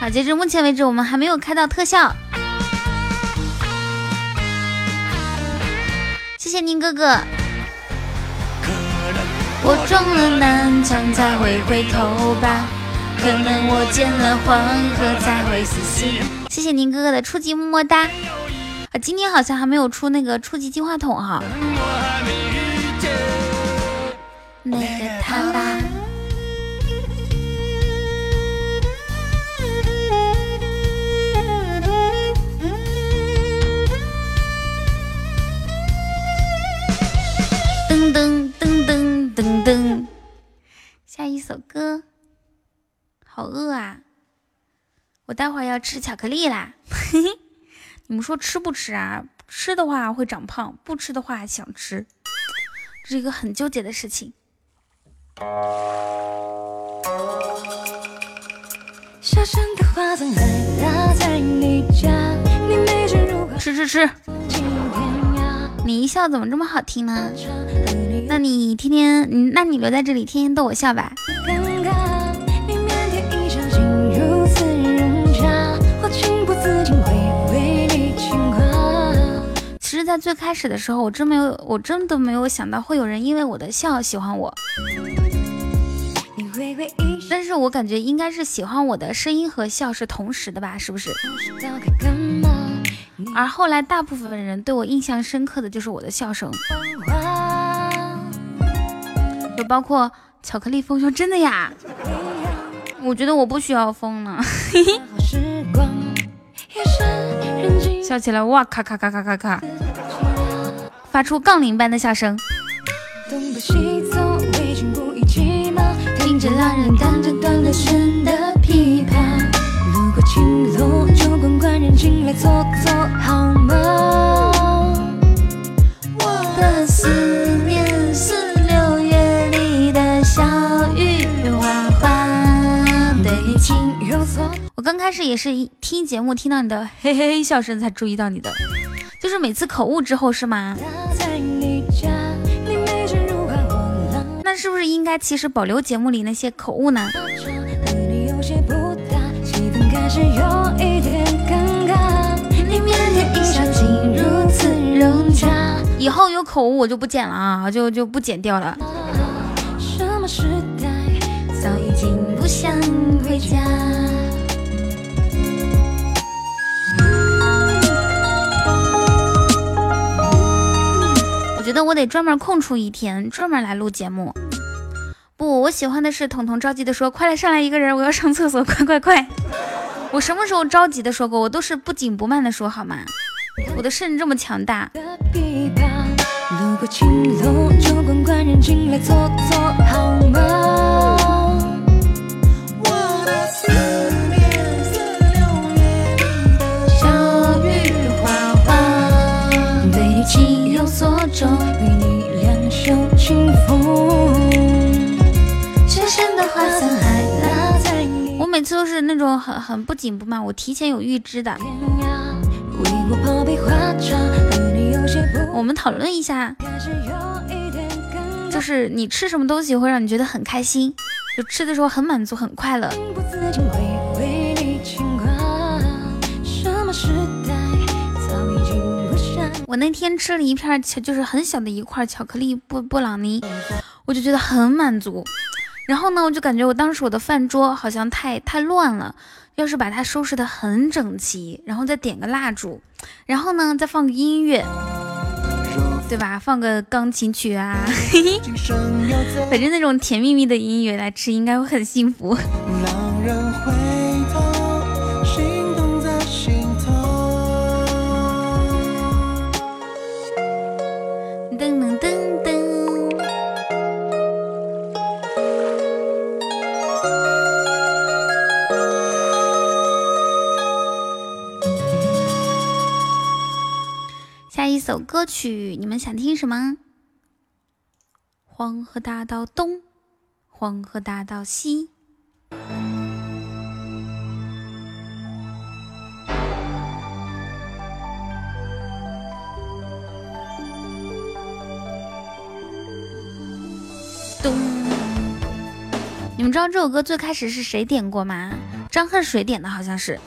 好，截止目前为止，我们还没有开到特效。谢谢宁哥哥。我撞了南墙才会回头吧，可能我见了黄河才会死心。谢谢宁哥哥的初级么么哒。啊，今天好像还没有出那个初级金话筒哈。那个他吧。噔噔噔噔噔噔，下一首歌，好饿啊！我待会儿要吃巧克力啦。嘿嘿，你们说吃不吃啊？吃的话会长胖，不吃的话想吃，这是一个很纠结的事情。小山的花曾海拉在你家，你没见如何吃吃吃。你一笑怎么这么好听呢？那你天天，嗯，那你留在这里天天逗我笑吧。在最开始的时候，我真没有，我真的没有想到会有人因为我的笑喜欢我。但是我感觉应该是喜欢我的声音和笑是同时的吧，是不是？而后来，大部分人对我印象深刻的就是我的笑声，就包括巧克力风说真的呀，我觉得我不需要风呢，好时光，夜深人静，笑起来哇咔咔咔咔咔咔，发出杠铃般的笑声。东奔西走，未经不一寂寞，听着浪人弹着断了弦的琵琶。路过青楼，酒馆官人进来坐坐好吗？刚开始也是一听节目听到你的嘿嘿嘿笑声才注意到你的，就是每次口误之后是吗？那是不是应该其实保留节目里那些口误呢？以后有口误我就不剪了啊，就就不剪掉了。什么时代早已经不想回家。我得专门空出一天，专门来录节目。不，我喜欢的是彤彤着急的说：“快来上来一个人，我要上厕所，快快快！”我什么时候着急的说过？我都是不紧不慢的说，好吗？我的肾这么强大，路过青楼，酒馆官人进来坐坐好吗？有所钟，与你两袖清风。深深的花伞还拉在你我每次都是那种很很不紧不慢，我提前有预知的。我，们讨论一下，就是你吃什么东西会让你觉得很开心，就吃的时候很满足很快乐。我那天吃了一片巧，就是很小的一块巧克力布布朗尼，我就觉得很满足。然后呢，我就感觉我当时我的饭桌好像太太乱了，要是把它收拾得很整齐，然后再点个蜡烛，然后呢再放个音乐，对吧？放个钢琴曲啊，嘿嘿，反正那种甜蜜蜜的音乐来吃，应该会很幸福。让 <laughs> 人歌曲，你们想听什么？黄河大道东，黄河大道西。咚！你们知道这首歌最开始是谁点过吗？张恨水点的，好像是。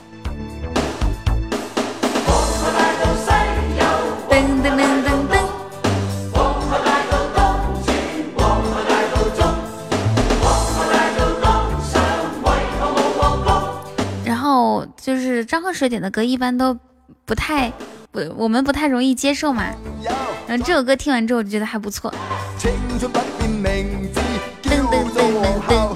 就是张赫水点的歌，一般都不太不，我们不太容易接受嘛。然后这首歌听完之后，就觉得还不错。噔噔噔噔噔。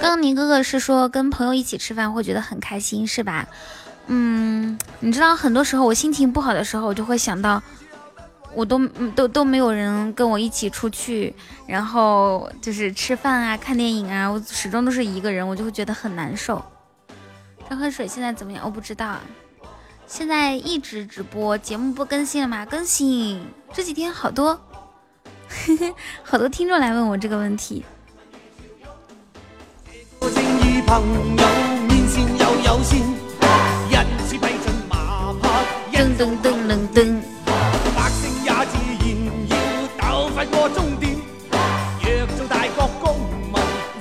刚刚宁哥哥是说跟朋友一起吃饭会觉得很开心，是吧？嗯，你知道很多时候我心情不好的时候，我就会想到，我都都都没有人跟我一起出去，然后就是吃饭啊、看电影啊，我始终都是一个人，我就会觉得很难受。张喝水现在怎么样？我不知道，现在一直直播，节目不更新了吗？更新，这几天好多。<laughs> 好多听众来问我这个问题。噔噔噔噔噔。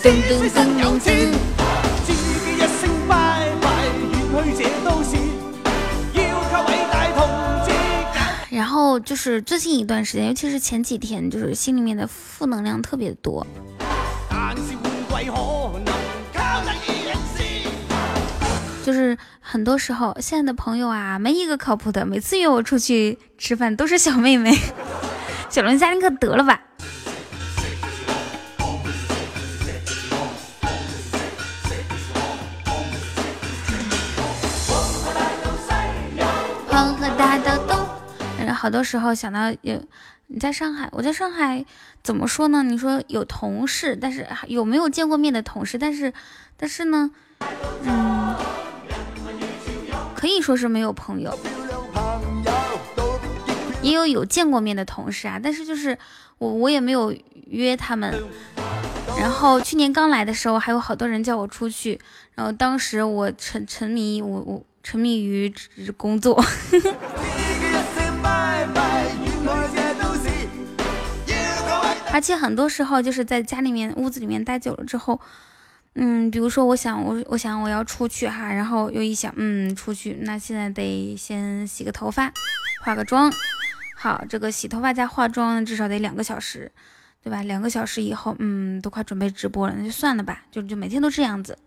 噔噔噔噔噔。然后就是最近一段时间，尤其是前几天，就是心里面的负能量特别多。就是很多时候，现在的朋友啊，没一个靠谱的。每次约我出去吃饭，都是小妹妹。<laughs> 小龙虾，你可得了吧！黄河大道东。好多时候想到有你在上海，我在上海怎么说呢？你说有同事，但是有没有见过面的同事？但是，但是呢，嗯，可以说是没有朋友，也有有见过面的同事啊。但是就是我我也没有约他们。然后去年刚来的时候，还有好多人叫我出去，然后当时我沉沉迷我我沉迷于工作。<laughs> 而且很多时候就是在家里面屋子里面待久了之后，嗯，比如说我想我我想我要出去哈，然后又一想，嗯，出去那现在得先洗个头发，化个妆，好，这个洗头发加化妆至少得两个小时，对吧？两个小时以后，嗯，都快准备直播了，那就算了吧，就就每天都这样子。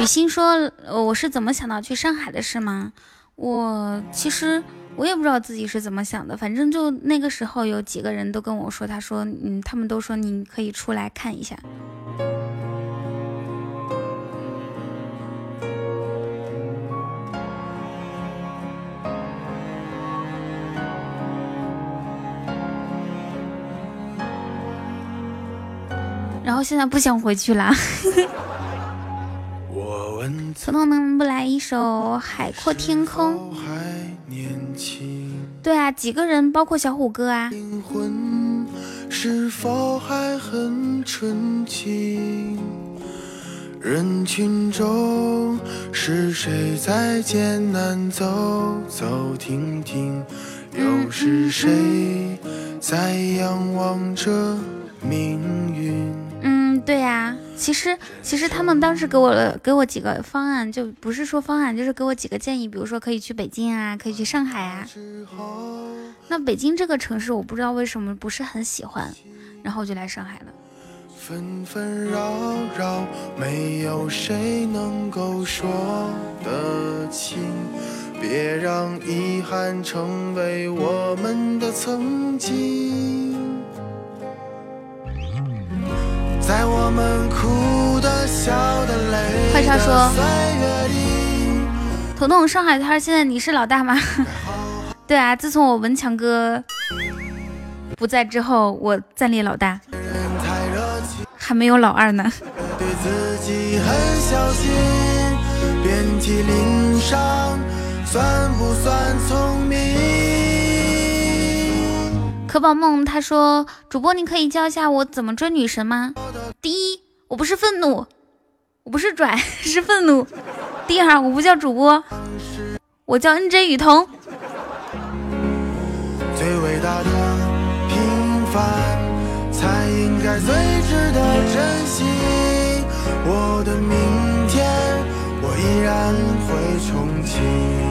雨欣说：“我是怎么想到去上海的事吗？我其实我也不知道自己是怎么想的，反正就那个时候有几个人都跟我说，他说，嗯，他们都说你可以出来看一下。然后现在不想回去了。<laughs> ”彤彤能不来一首《海阔天空》？对啊，几个人，包括小虎哥啊。是否还很纯净？人群中是谁在艰难走走停停？又是谁在仰望着命运？嗯，对呀。其实，其实他们当时给我了给我几个方案，就不是说方案，就是给我几个建议，比如说可以去北京啊，可以去上海啊。那北京这个城市，我不知道为什么不是很喜欢，然后我就来上海了。纷纷扰扰，没有谁能够说得清，别让遗憾成为我们的曾经。在我们哭的笑的泪快叉说的岁月里彤彤，上海滩现在你是老大吗？<laughs> 对啊，自从我文强哥不在之后，我暂列老大，还没有老二呢。对自己很小心，遍体鳞伤，算不算聪明？可宝梦他说：“主播，你可以教一下我怎么追女神吗？第一，我不是愤怒，我不是拽，<laughs> 是愤怒。第二，我不叫主播，我叫 NJ 雨桐。最伟大的平凡，才应该最值得珍惜。我的明天，我依然会憧憬。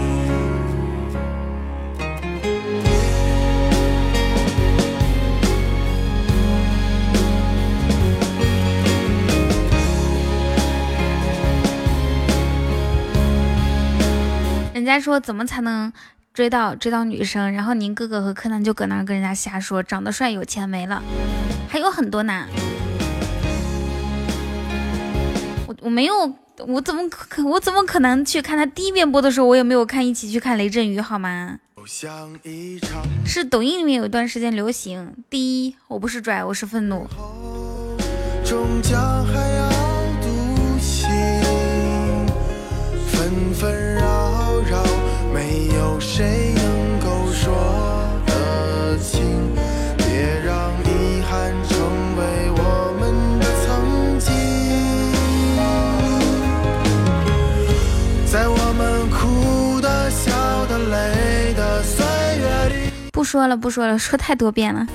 家说怎么才能追到追到女生，然后您哥哥和柯南就搁那跟人家瞎说，长得帅有钱没了，还有很多呢。我我没有，我怎么可我怎么可能去看他第一遍播的时候，我也没有看，一起去看雷阵雨好吗？是抖音里面有一段时间流行。第一，我不是拽，我是愤怒。终将还要独行，纷纷，有谁能够说得清。别让遗憾成为我们的曾经，在我们哭的、笑的、累的岁月里。不说了，不说了，说太多遍了。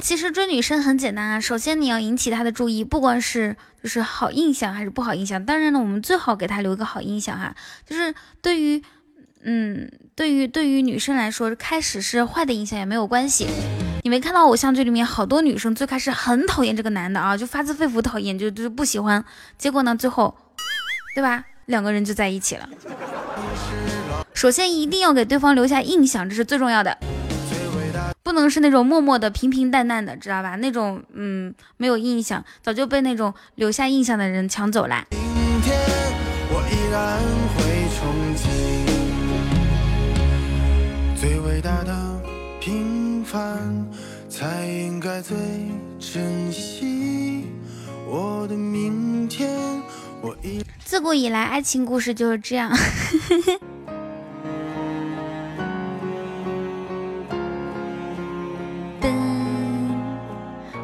其实追女生很简单啊，首先你要引起她的注意，不管是就是好印象还是不好印象。当然呢，我们最好给她留一个好印象哈。就是对于，嗯，对于对于女生来说，开始是坏的印象也没有关系。你没看到偶像剧里面好多女生最开始很讨厌这个男的啊，就发自肺腑讨厌，就就是不喜欢。结果呢，最后，对吧？两个人就在一起了。首先一定要给对方留下印象，这是最重要的。不能是那种默默的、平平淡淡的，知道吧？那种嗯，没有印象，早就被那种留下印象的人抢走啦。明天我依然会憧憬，最伟大的平凡才应该最珍惜。我的明天，我依自古以来，爱情故事就是这样。<laughs>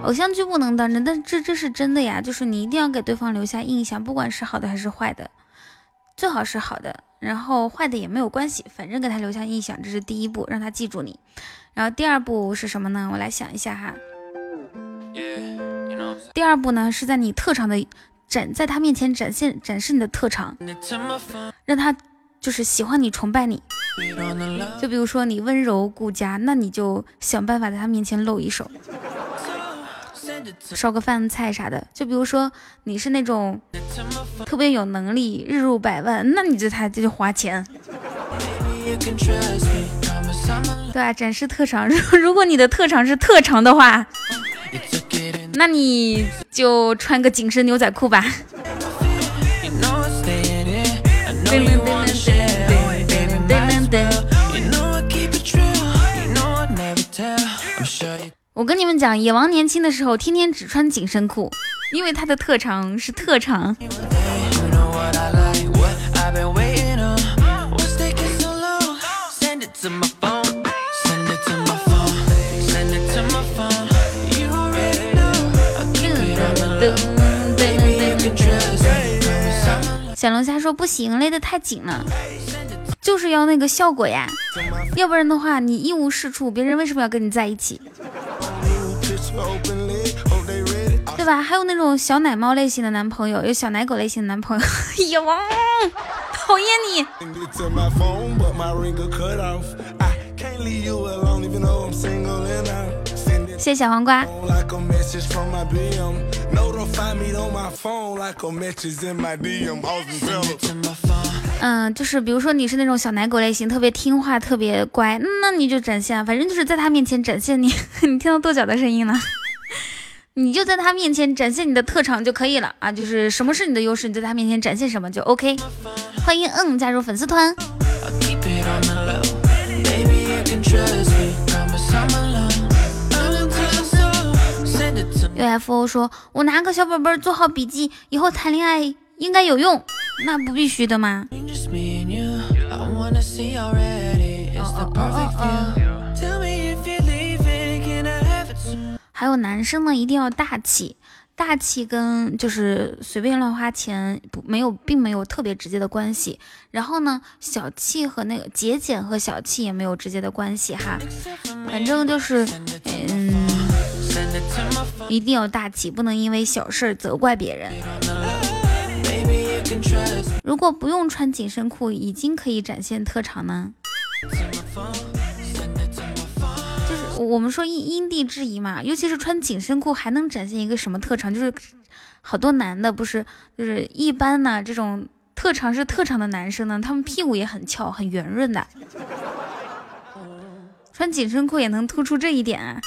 偶像剧不能当真，但这这是真的呀，就是你一定要给对方留下印象，不管是好的还是坏的，最好是好的，然后坏的也没有关系，反正给他留下印象，这是第一步，让他记住你。然后第二步是什么呢？我来想一下哈。第二步呢，是在你特长的展，在他面前展现展示你的特长，让他就是喜欢你、崇拜你。就比如说你温柔顾家，那你就想办法在他面前露一手，烧个饭菜啥的。就比如说你是那种特别有能力、日入百万，那你就他就花钱，对啊？展示特长。如 <laughs> 如果你的特长是特长的话，那你就穿个紧身牛仔裤吧。我跟你们讲，野王年轻的时候天天只穿紧身裤，因为他的特长是特长。小龙虾说不行，勒得太紧了，就是要那个效果呀，要不然的话你一无是处，别人为什么要跟你在一起？对吧？还有那种小奶猫类型的男朋友，有小奶狗类型的男朋友，<laughs> 野王，讨厌你。谢谢小黄瓜。嗯，就是比如说你是那种小奶狗类型，特别听话，特别乖，那你就展现，反正就是在他面前展现你，<laughs> 你听到跺脚的声音了，<laughs> 你就在他面前展现你的特长就可以了啊，就是什么是你的优势，你在他面前展现什么就 OK。欢迎嗯加入粉丝团。UFO 说：“我拿个小本本做好笔记，以后谈恋爱应该有用。”那不必须的吗？还有男生呢，一定要大气。大气跟就是随便乱花钱不没有，并没有特别直接的关系。然后呢，小气和那个节俭和小气也没有直接的关系哈。反正就是，嗯，一定要大气，不能因为小事责怪别人。如果不用穿紧身裤，已经可以展现特长呢？就是我们说因因地制宜嘛，尤其是穿紧身裤还能展现一个什么特长？就是好多男的不是，就是一般呢这种特长是特长的男生呢，他们屁股也很翘，很圆润的，穿紧身裤也能突出这一点啊！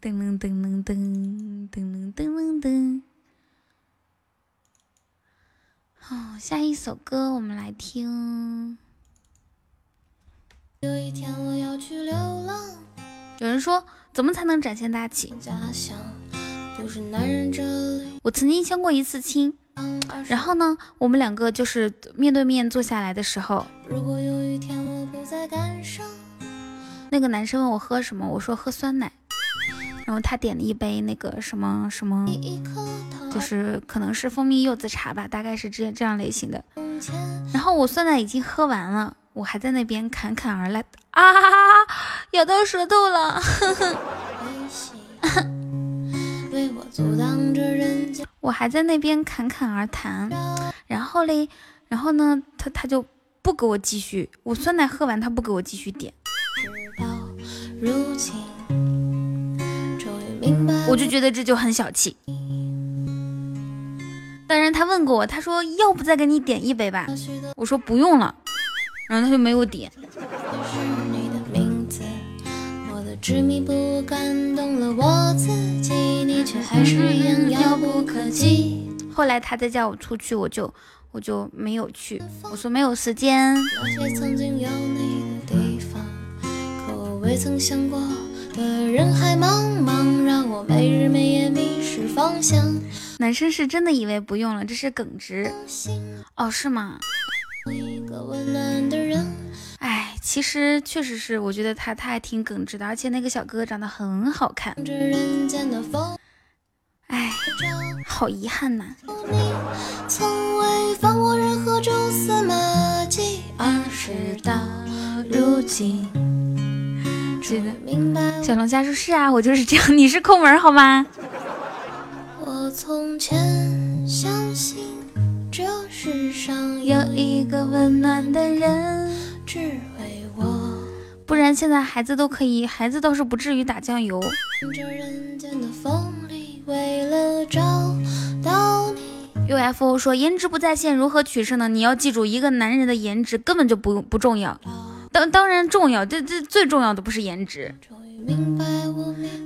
噔噔噔噔噔噔噔噔噔。好，下一首歌我们来听。有一天我要去流浪。有人说，怎么才能展现大气？我曾经相过一次亲，然后呢，我们两个就是面对面坐下来的时候，那个男生问我喝什么，我说喝酸奶。然后他点了一杯那个什么什么，就是可能是蜂蜜柚子茶吧，大概是这这样类型的。然后我酸奶已经喝完了，我还在那边侃侃而来啊，咬到舌头了。<laughs> <laughs> 我还在那边侃侃而谈，然后嘞，然后呢，他他就不给我继续，我酸奶喝完，他不给我继续点。我就觉得这就很小气。当然，他问过我，他说要不再给你点一杯吧。我说不用了，然后他就没有点。后来他再叫我出去，我就我就没有去。我说没有时间。人海茫茫，让我没日没夜迷失方向。男生是真的以为不用了，这是耿直哦，是吗？哎，其实确实是，我觉得他他还挺耿直的，而且那个小哥哥长得很好看。哎，好遗憾呐。小龙虾说：“是啊，我就是这样。<laughs> 你是抠门好吗？”我从前相信这世上有一个温暖的人，只为我。不然现在孩子都可以，孩子倒是不至于打酱油。UFO 说：“颜值不在线，如何取胜呢？你要记住，一个男人的颜值根本就不不重要。”当当然重要，这这最重要的不是颜值。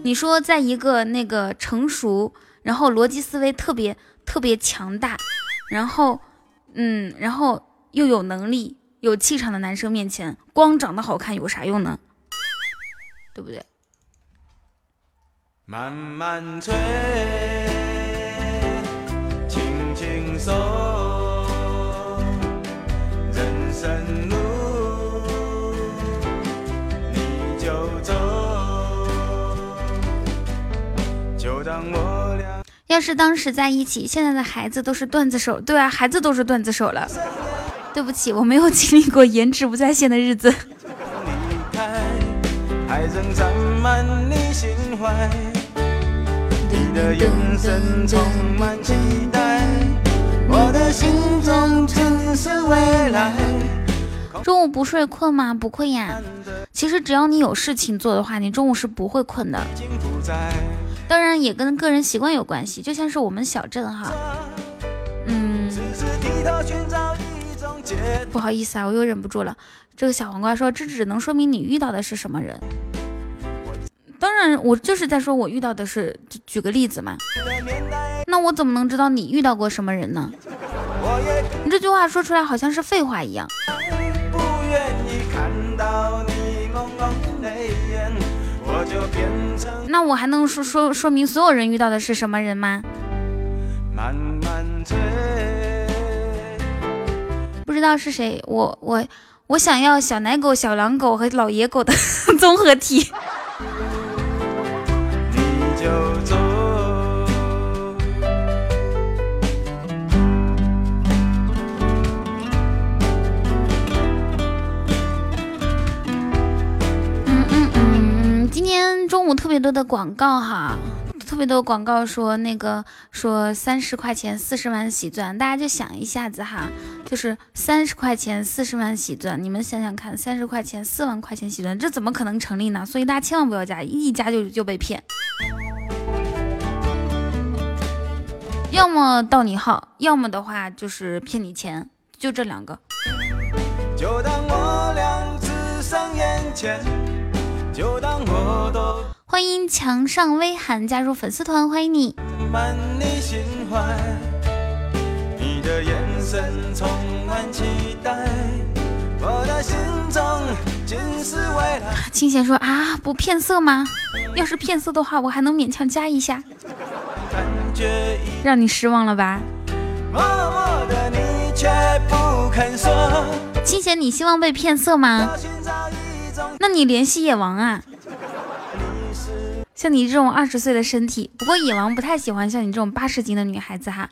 你说，在一个那个成熟，然后逻辑思维特别特别强大，然后嗯，然后又有能力、有气场的男生面前，光长得好看有啥用呢？对不对？慢慢吹，轻轻松，要是当时在一起，现在的孩子都是段子手。对啊，孩子都是段子手了。对不起，我没有经历过颜值不在线的日子。中午不睡困吗？不困呀。其实只要你有事情做的话，你中午是不会困的。当然也跟个人习惯有关系，就像是我们小镇哈，嗯，不好意思啊，我又忍不住了。这个小黄瓜说，这只能说明你遇到的是什么人。当然，我就是在说我遇到的是，举个例子嘛。那我怎么能知道你遇到过什么人呢？你这句话说出来好像是废话一样。那我还能说说说明所有人遇到的是什么人吗？不知道是谁，我我我想要小奶狗、小狼狗和老野狗的 <laughs> 综合体。天中午特别多的广告哈。特别多广告说那个说三十块钱四十万喜钻，大家就想一下子哈，就是三十块钱四十万喜钻，你们想想看，三十块钱四万块钱喜钻，这怎么可能成立呢？所以大家千万不要加，一加就就被骗，要么盗你号，要么的话就是骗你钱，就这两个。就当我俩只剩眼前，就当我都。欢迎墙上微寒加入粉丝团，欢迎你。清闲说啊，不骗色吗？要是骗色的话，我还能勉强加一下。让你失望了吧？清闲，你希望被骗色吗？那你联系野王啊。像你这种二十岁的身体，不过野王不太喜欢像你这种八十斤的女孩子哈，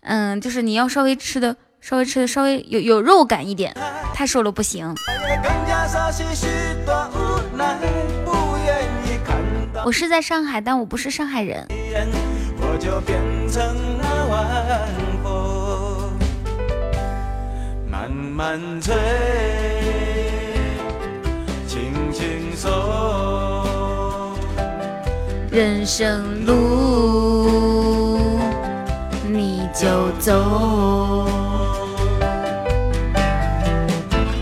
嗯，就是你要稍微吃的稍微吃的稍微有有肉感一点，太瘦了不行。我是在上海，但我不是上海人。慢慢吹，人生路，你就走。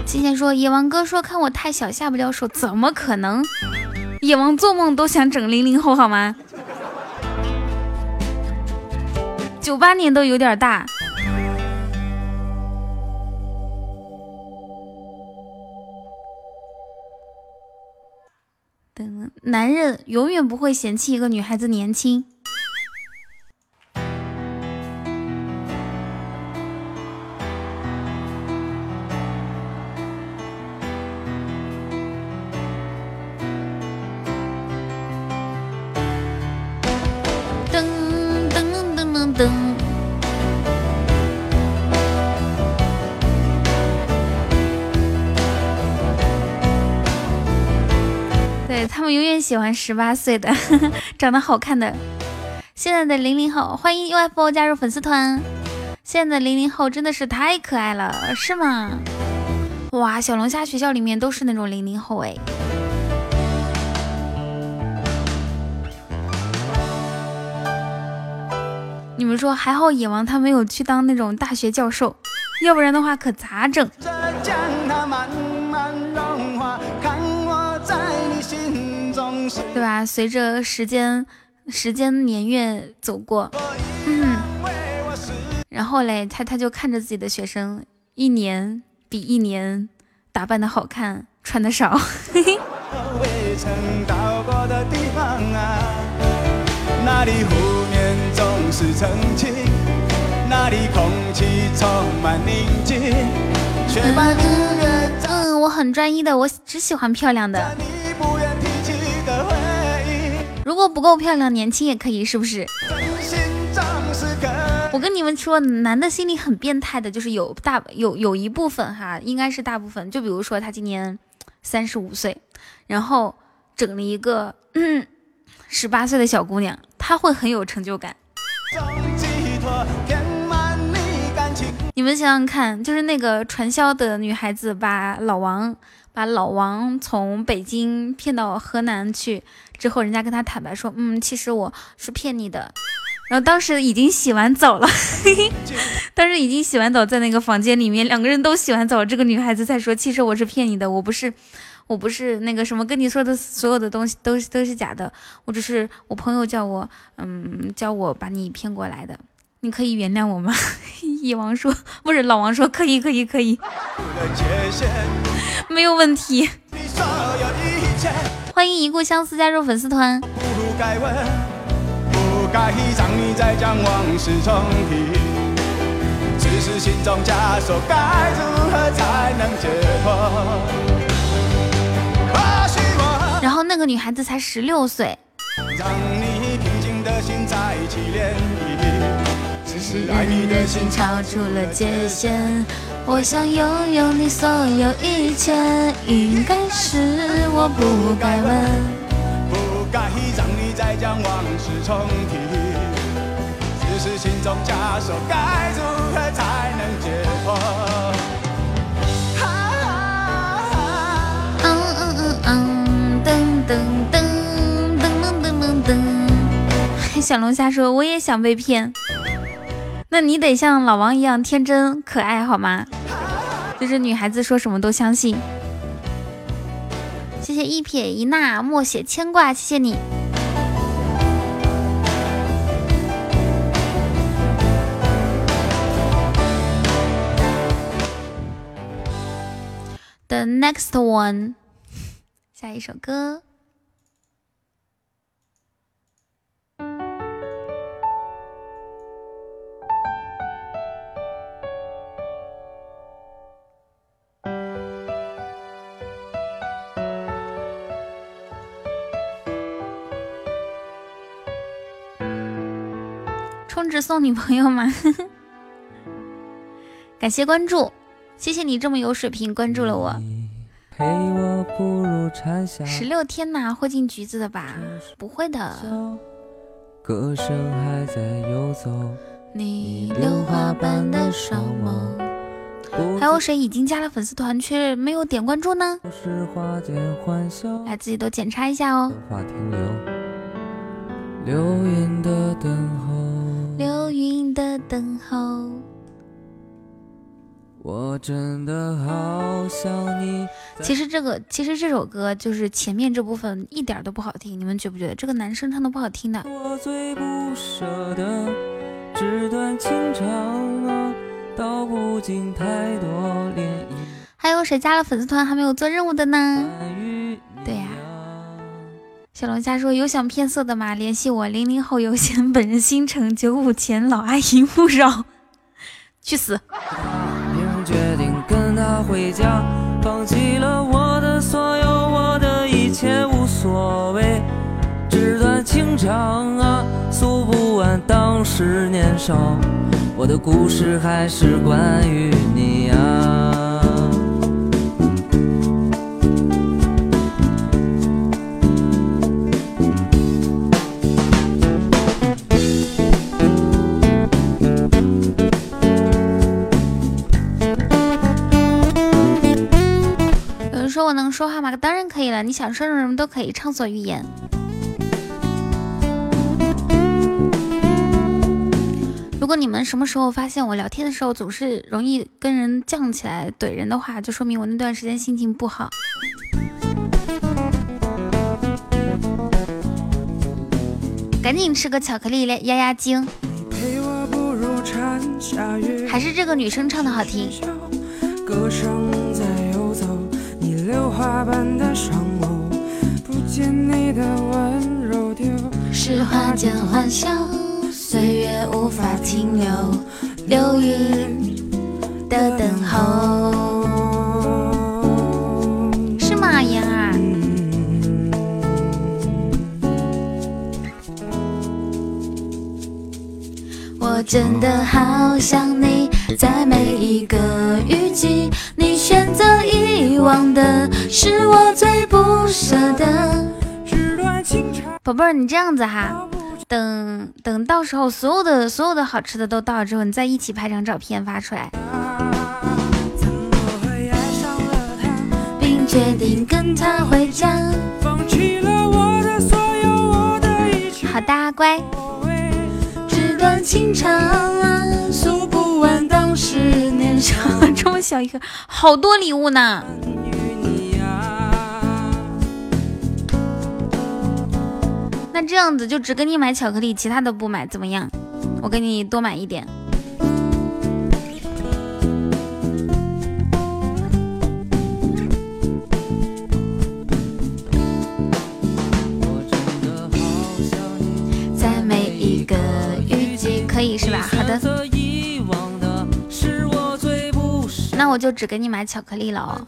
今天说野王哥说看我太小下不了手，怎么可能？野王做梦都想整零零后好吗？九八年都有点大。男人永远不会嫌弃一个女孩子年轻。永远喜欢十八岁 <laughs> 的，长得好看的。现在的零零后，欢迎 UFO 加入粉丝团。现在的零零后真的是太可爱了，是吗？哇，小龙虾学校里面都是那种零零后哎。你们说还好野王他没有去当那种大学教授，要不然的话可咋整？对吧？随着时间时间年月走过，嗯，然后嘞，他他就看着自己的学生一年比一年打扮的好看，穿的少。嗯，我很专一的，我只喜欢漂亮的。如果不够漂亮，年轻也可以，是不是？我跟你们说，男的心里很变态的，就是有大有有一部分哈，应该是大部分。就比如说他今年三十五岁，然后整了一个十八岁的小姑娘，他会很有成就感。你们想想看，就是那个传销的女孩子把老王把老王从北京骗到河南去。之后，人家跟他坦白说：“嗯，其实我是骗你的。”然后当时已经洗完澡了，<laughs> 当时已经洗完澡，在那个房间里面，两个人都洗完澡，这个女孩子才说，其实我是骗你的，我不是，我不是那个什么跟你说的所有的东西都是都是假的，我只是我朋友叫我，嗯，叫我把你骗过来的，你可以原谅我吗？<laughs> 野王说，不是老王说可以可以可以，没有问题。欢迎一故相思加入粉丝团不。该问，不该让你再将往事重提，只是心中枷锁该如何才能解脱？然后那个女孩子才十六岁。让你平静的心再起涟漪，是爱你的心超出了界限。我想拥有你所有一切，应该是我不该问，不该让你再将往事重提。只是心中枷锁，该如何才能解脱？小龙虾说：“我也想被骗。<laughs> ”那你得像老王一样天真可爱，好吗？就是女孩子说什么都相信。”谢谢一撇一捺默写牵挂，谢谢你。The next one，下一首歌。充值送女朋友吗？<laughs> 感谢关注，谢谢你这么有水平关注了我。十六天呐，会进橘子的吧？不会的。你榴花般的双眸。还有谁已经加了粉丝团却没有点关注呢？来，自己都检查一下哦。留言的等候。流云的等候，我真的好想你。其实这个，其实这首歌就是前面这部分一点都不好听，你们觉不觉得？这个男生唱的不好听的。我最不舍的纸短情长啊，道不尽太多涟漪。还有谁加了粉丝团还没有做任务的呢？对呀。小龙虾说：“有想骗色的吗？联系我，零零后优先，本人新城，九五前，老阿姨勿扰，去死！”决定跟他回家，放弃了我的所有，我的一切无所谓。纸短情长啊，诉不完当时年少，我的故事还是关于你啊。说我能说话吗？当然可以了，你想说什么都可以，畅所欲言。如果你们什么时候发现我聊天的时候总是容易跟人犟起来怼人的话，就说明我那段时间心情不好。赶紧吃个巧克力来压压惊。还是这个女生唱的好听。花般的双眸，不见你的温柔丢。是花间欢笑，岁月无法停留，流云的等候。是吗，妍儿？我真的好想你，在每一个雨季。选择遗忘的是我最不舍的。宝贝儿，你这样子哈，等等到时候所有的所有的好吃的都到了之后，你再一起拍张照片发出来。并决定跟他回家。好的，乖。只情长啊，诉不完当时 <laughs> 这么小一个，好多礼物呢。那这样子就只给你买巧克力，其他的不买，怎么样？我给你多买一点。在每一个雨季，可以是吧？好的。那我就只给你买巧克力了哦。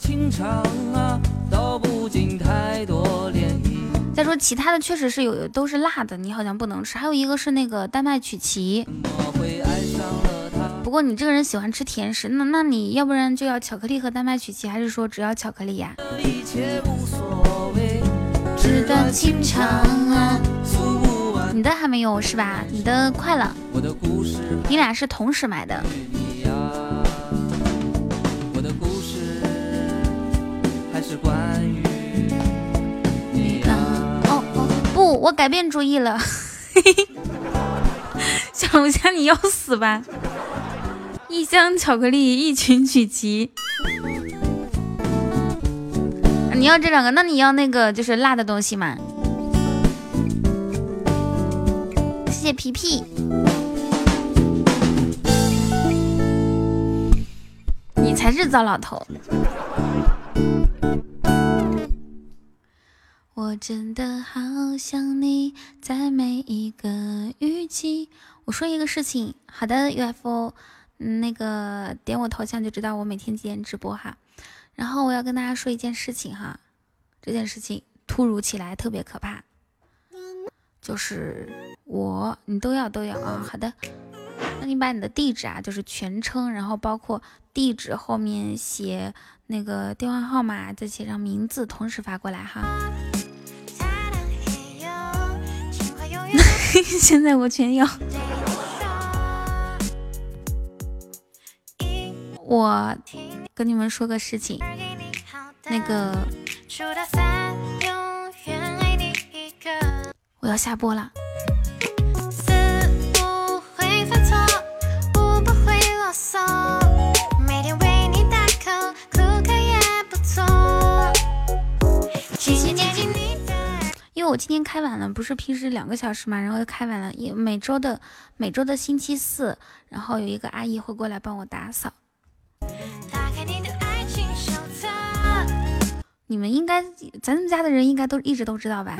再说其他的确实是有，都是辣的，你好像不能吃。还有一个是那个丹麦曲奇。不过你这个人喜欢吃甜食，那那你要不然就要巧克力和丹麦曲奇，还是说只要巧克力呀？你的还没有是吧？你的快了。你俩是同时买的。是关于你哦，哦不，我改变主意了。<laughs> 小龙虾，你要死吧！一箱巧克力，一群曲奇。你要这两个，那你要那个就是辣的东西嘛？谢谢皮皮。你才是糟老头。真的好想你，在每一个雨季。我说一个事情，好的，UFO，那个点我头像就知道我每天几点直播哈。然后我要跟大家说一件事情哈，这件事情突如其来，特别可怕，就是我，你都要都要啊。好的，那你把你的地址啊，就是全称，然后包括地址后面写那个电话号码，再写上名字，同时发过来哈。<laughs> 现在我全要。我跟你们说个事情，那个我要下播了。为我今天开晚了，不是平时两个小时嘛，然后又开晚了。也每周的每周的星期四，然后有一个阿姨会过来帮我打扫。你们应该，咱们家的人应该都一直都知道吧？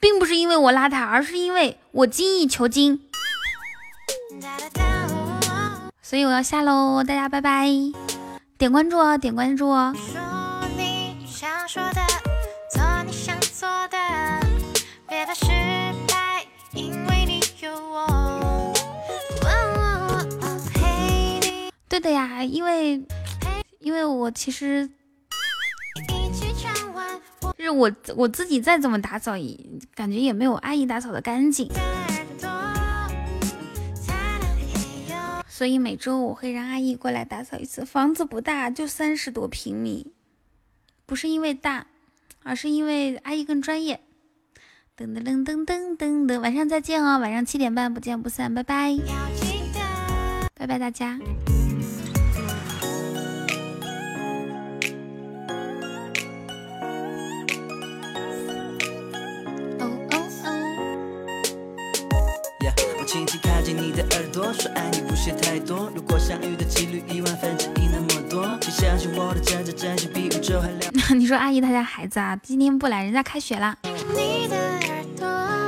并不是因为我邋遢，而是因为我精益求精。所以我要下喽，大家拜拜。点关注哦，点关注哦。对的呀，因为因为我其实就是我我自己再怎么打扫，感觉也没有阿姨打扫的干净。所以每周我会让阿姨过来打扫一次。房子不大，就三十多平米，不是因为大，而是因为阿姨更专业。噔噔噔噔噔噔噔，晚上再见哦，晚上七点半不见不散，拜拜，拜拜大家。轻轻靠近你的耳朵，说爱太多。如果相遇的几率一万分之一那么多，请相信我的真真真心比宇宙还亮。<laughs> 你说阿姨她家孩子啊，今天不来，人家开学了。专属情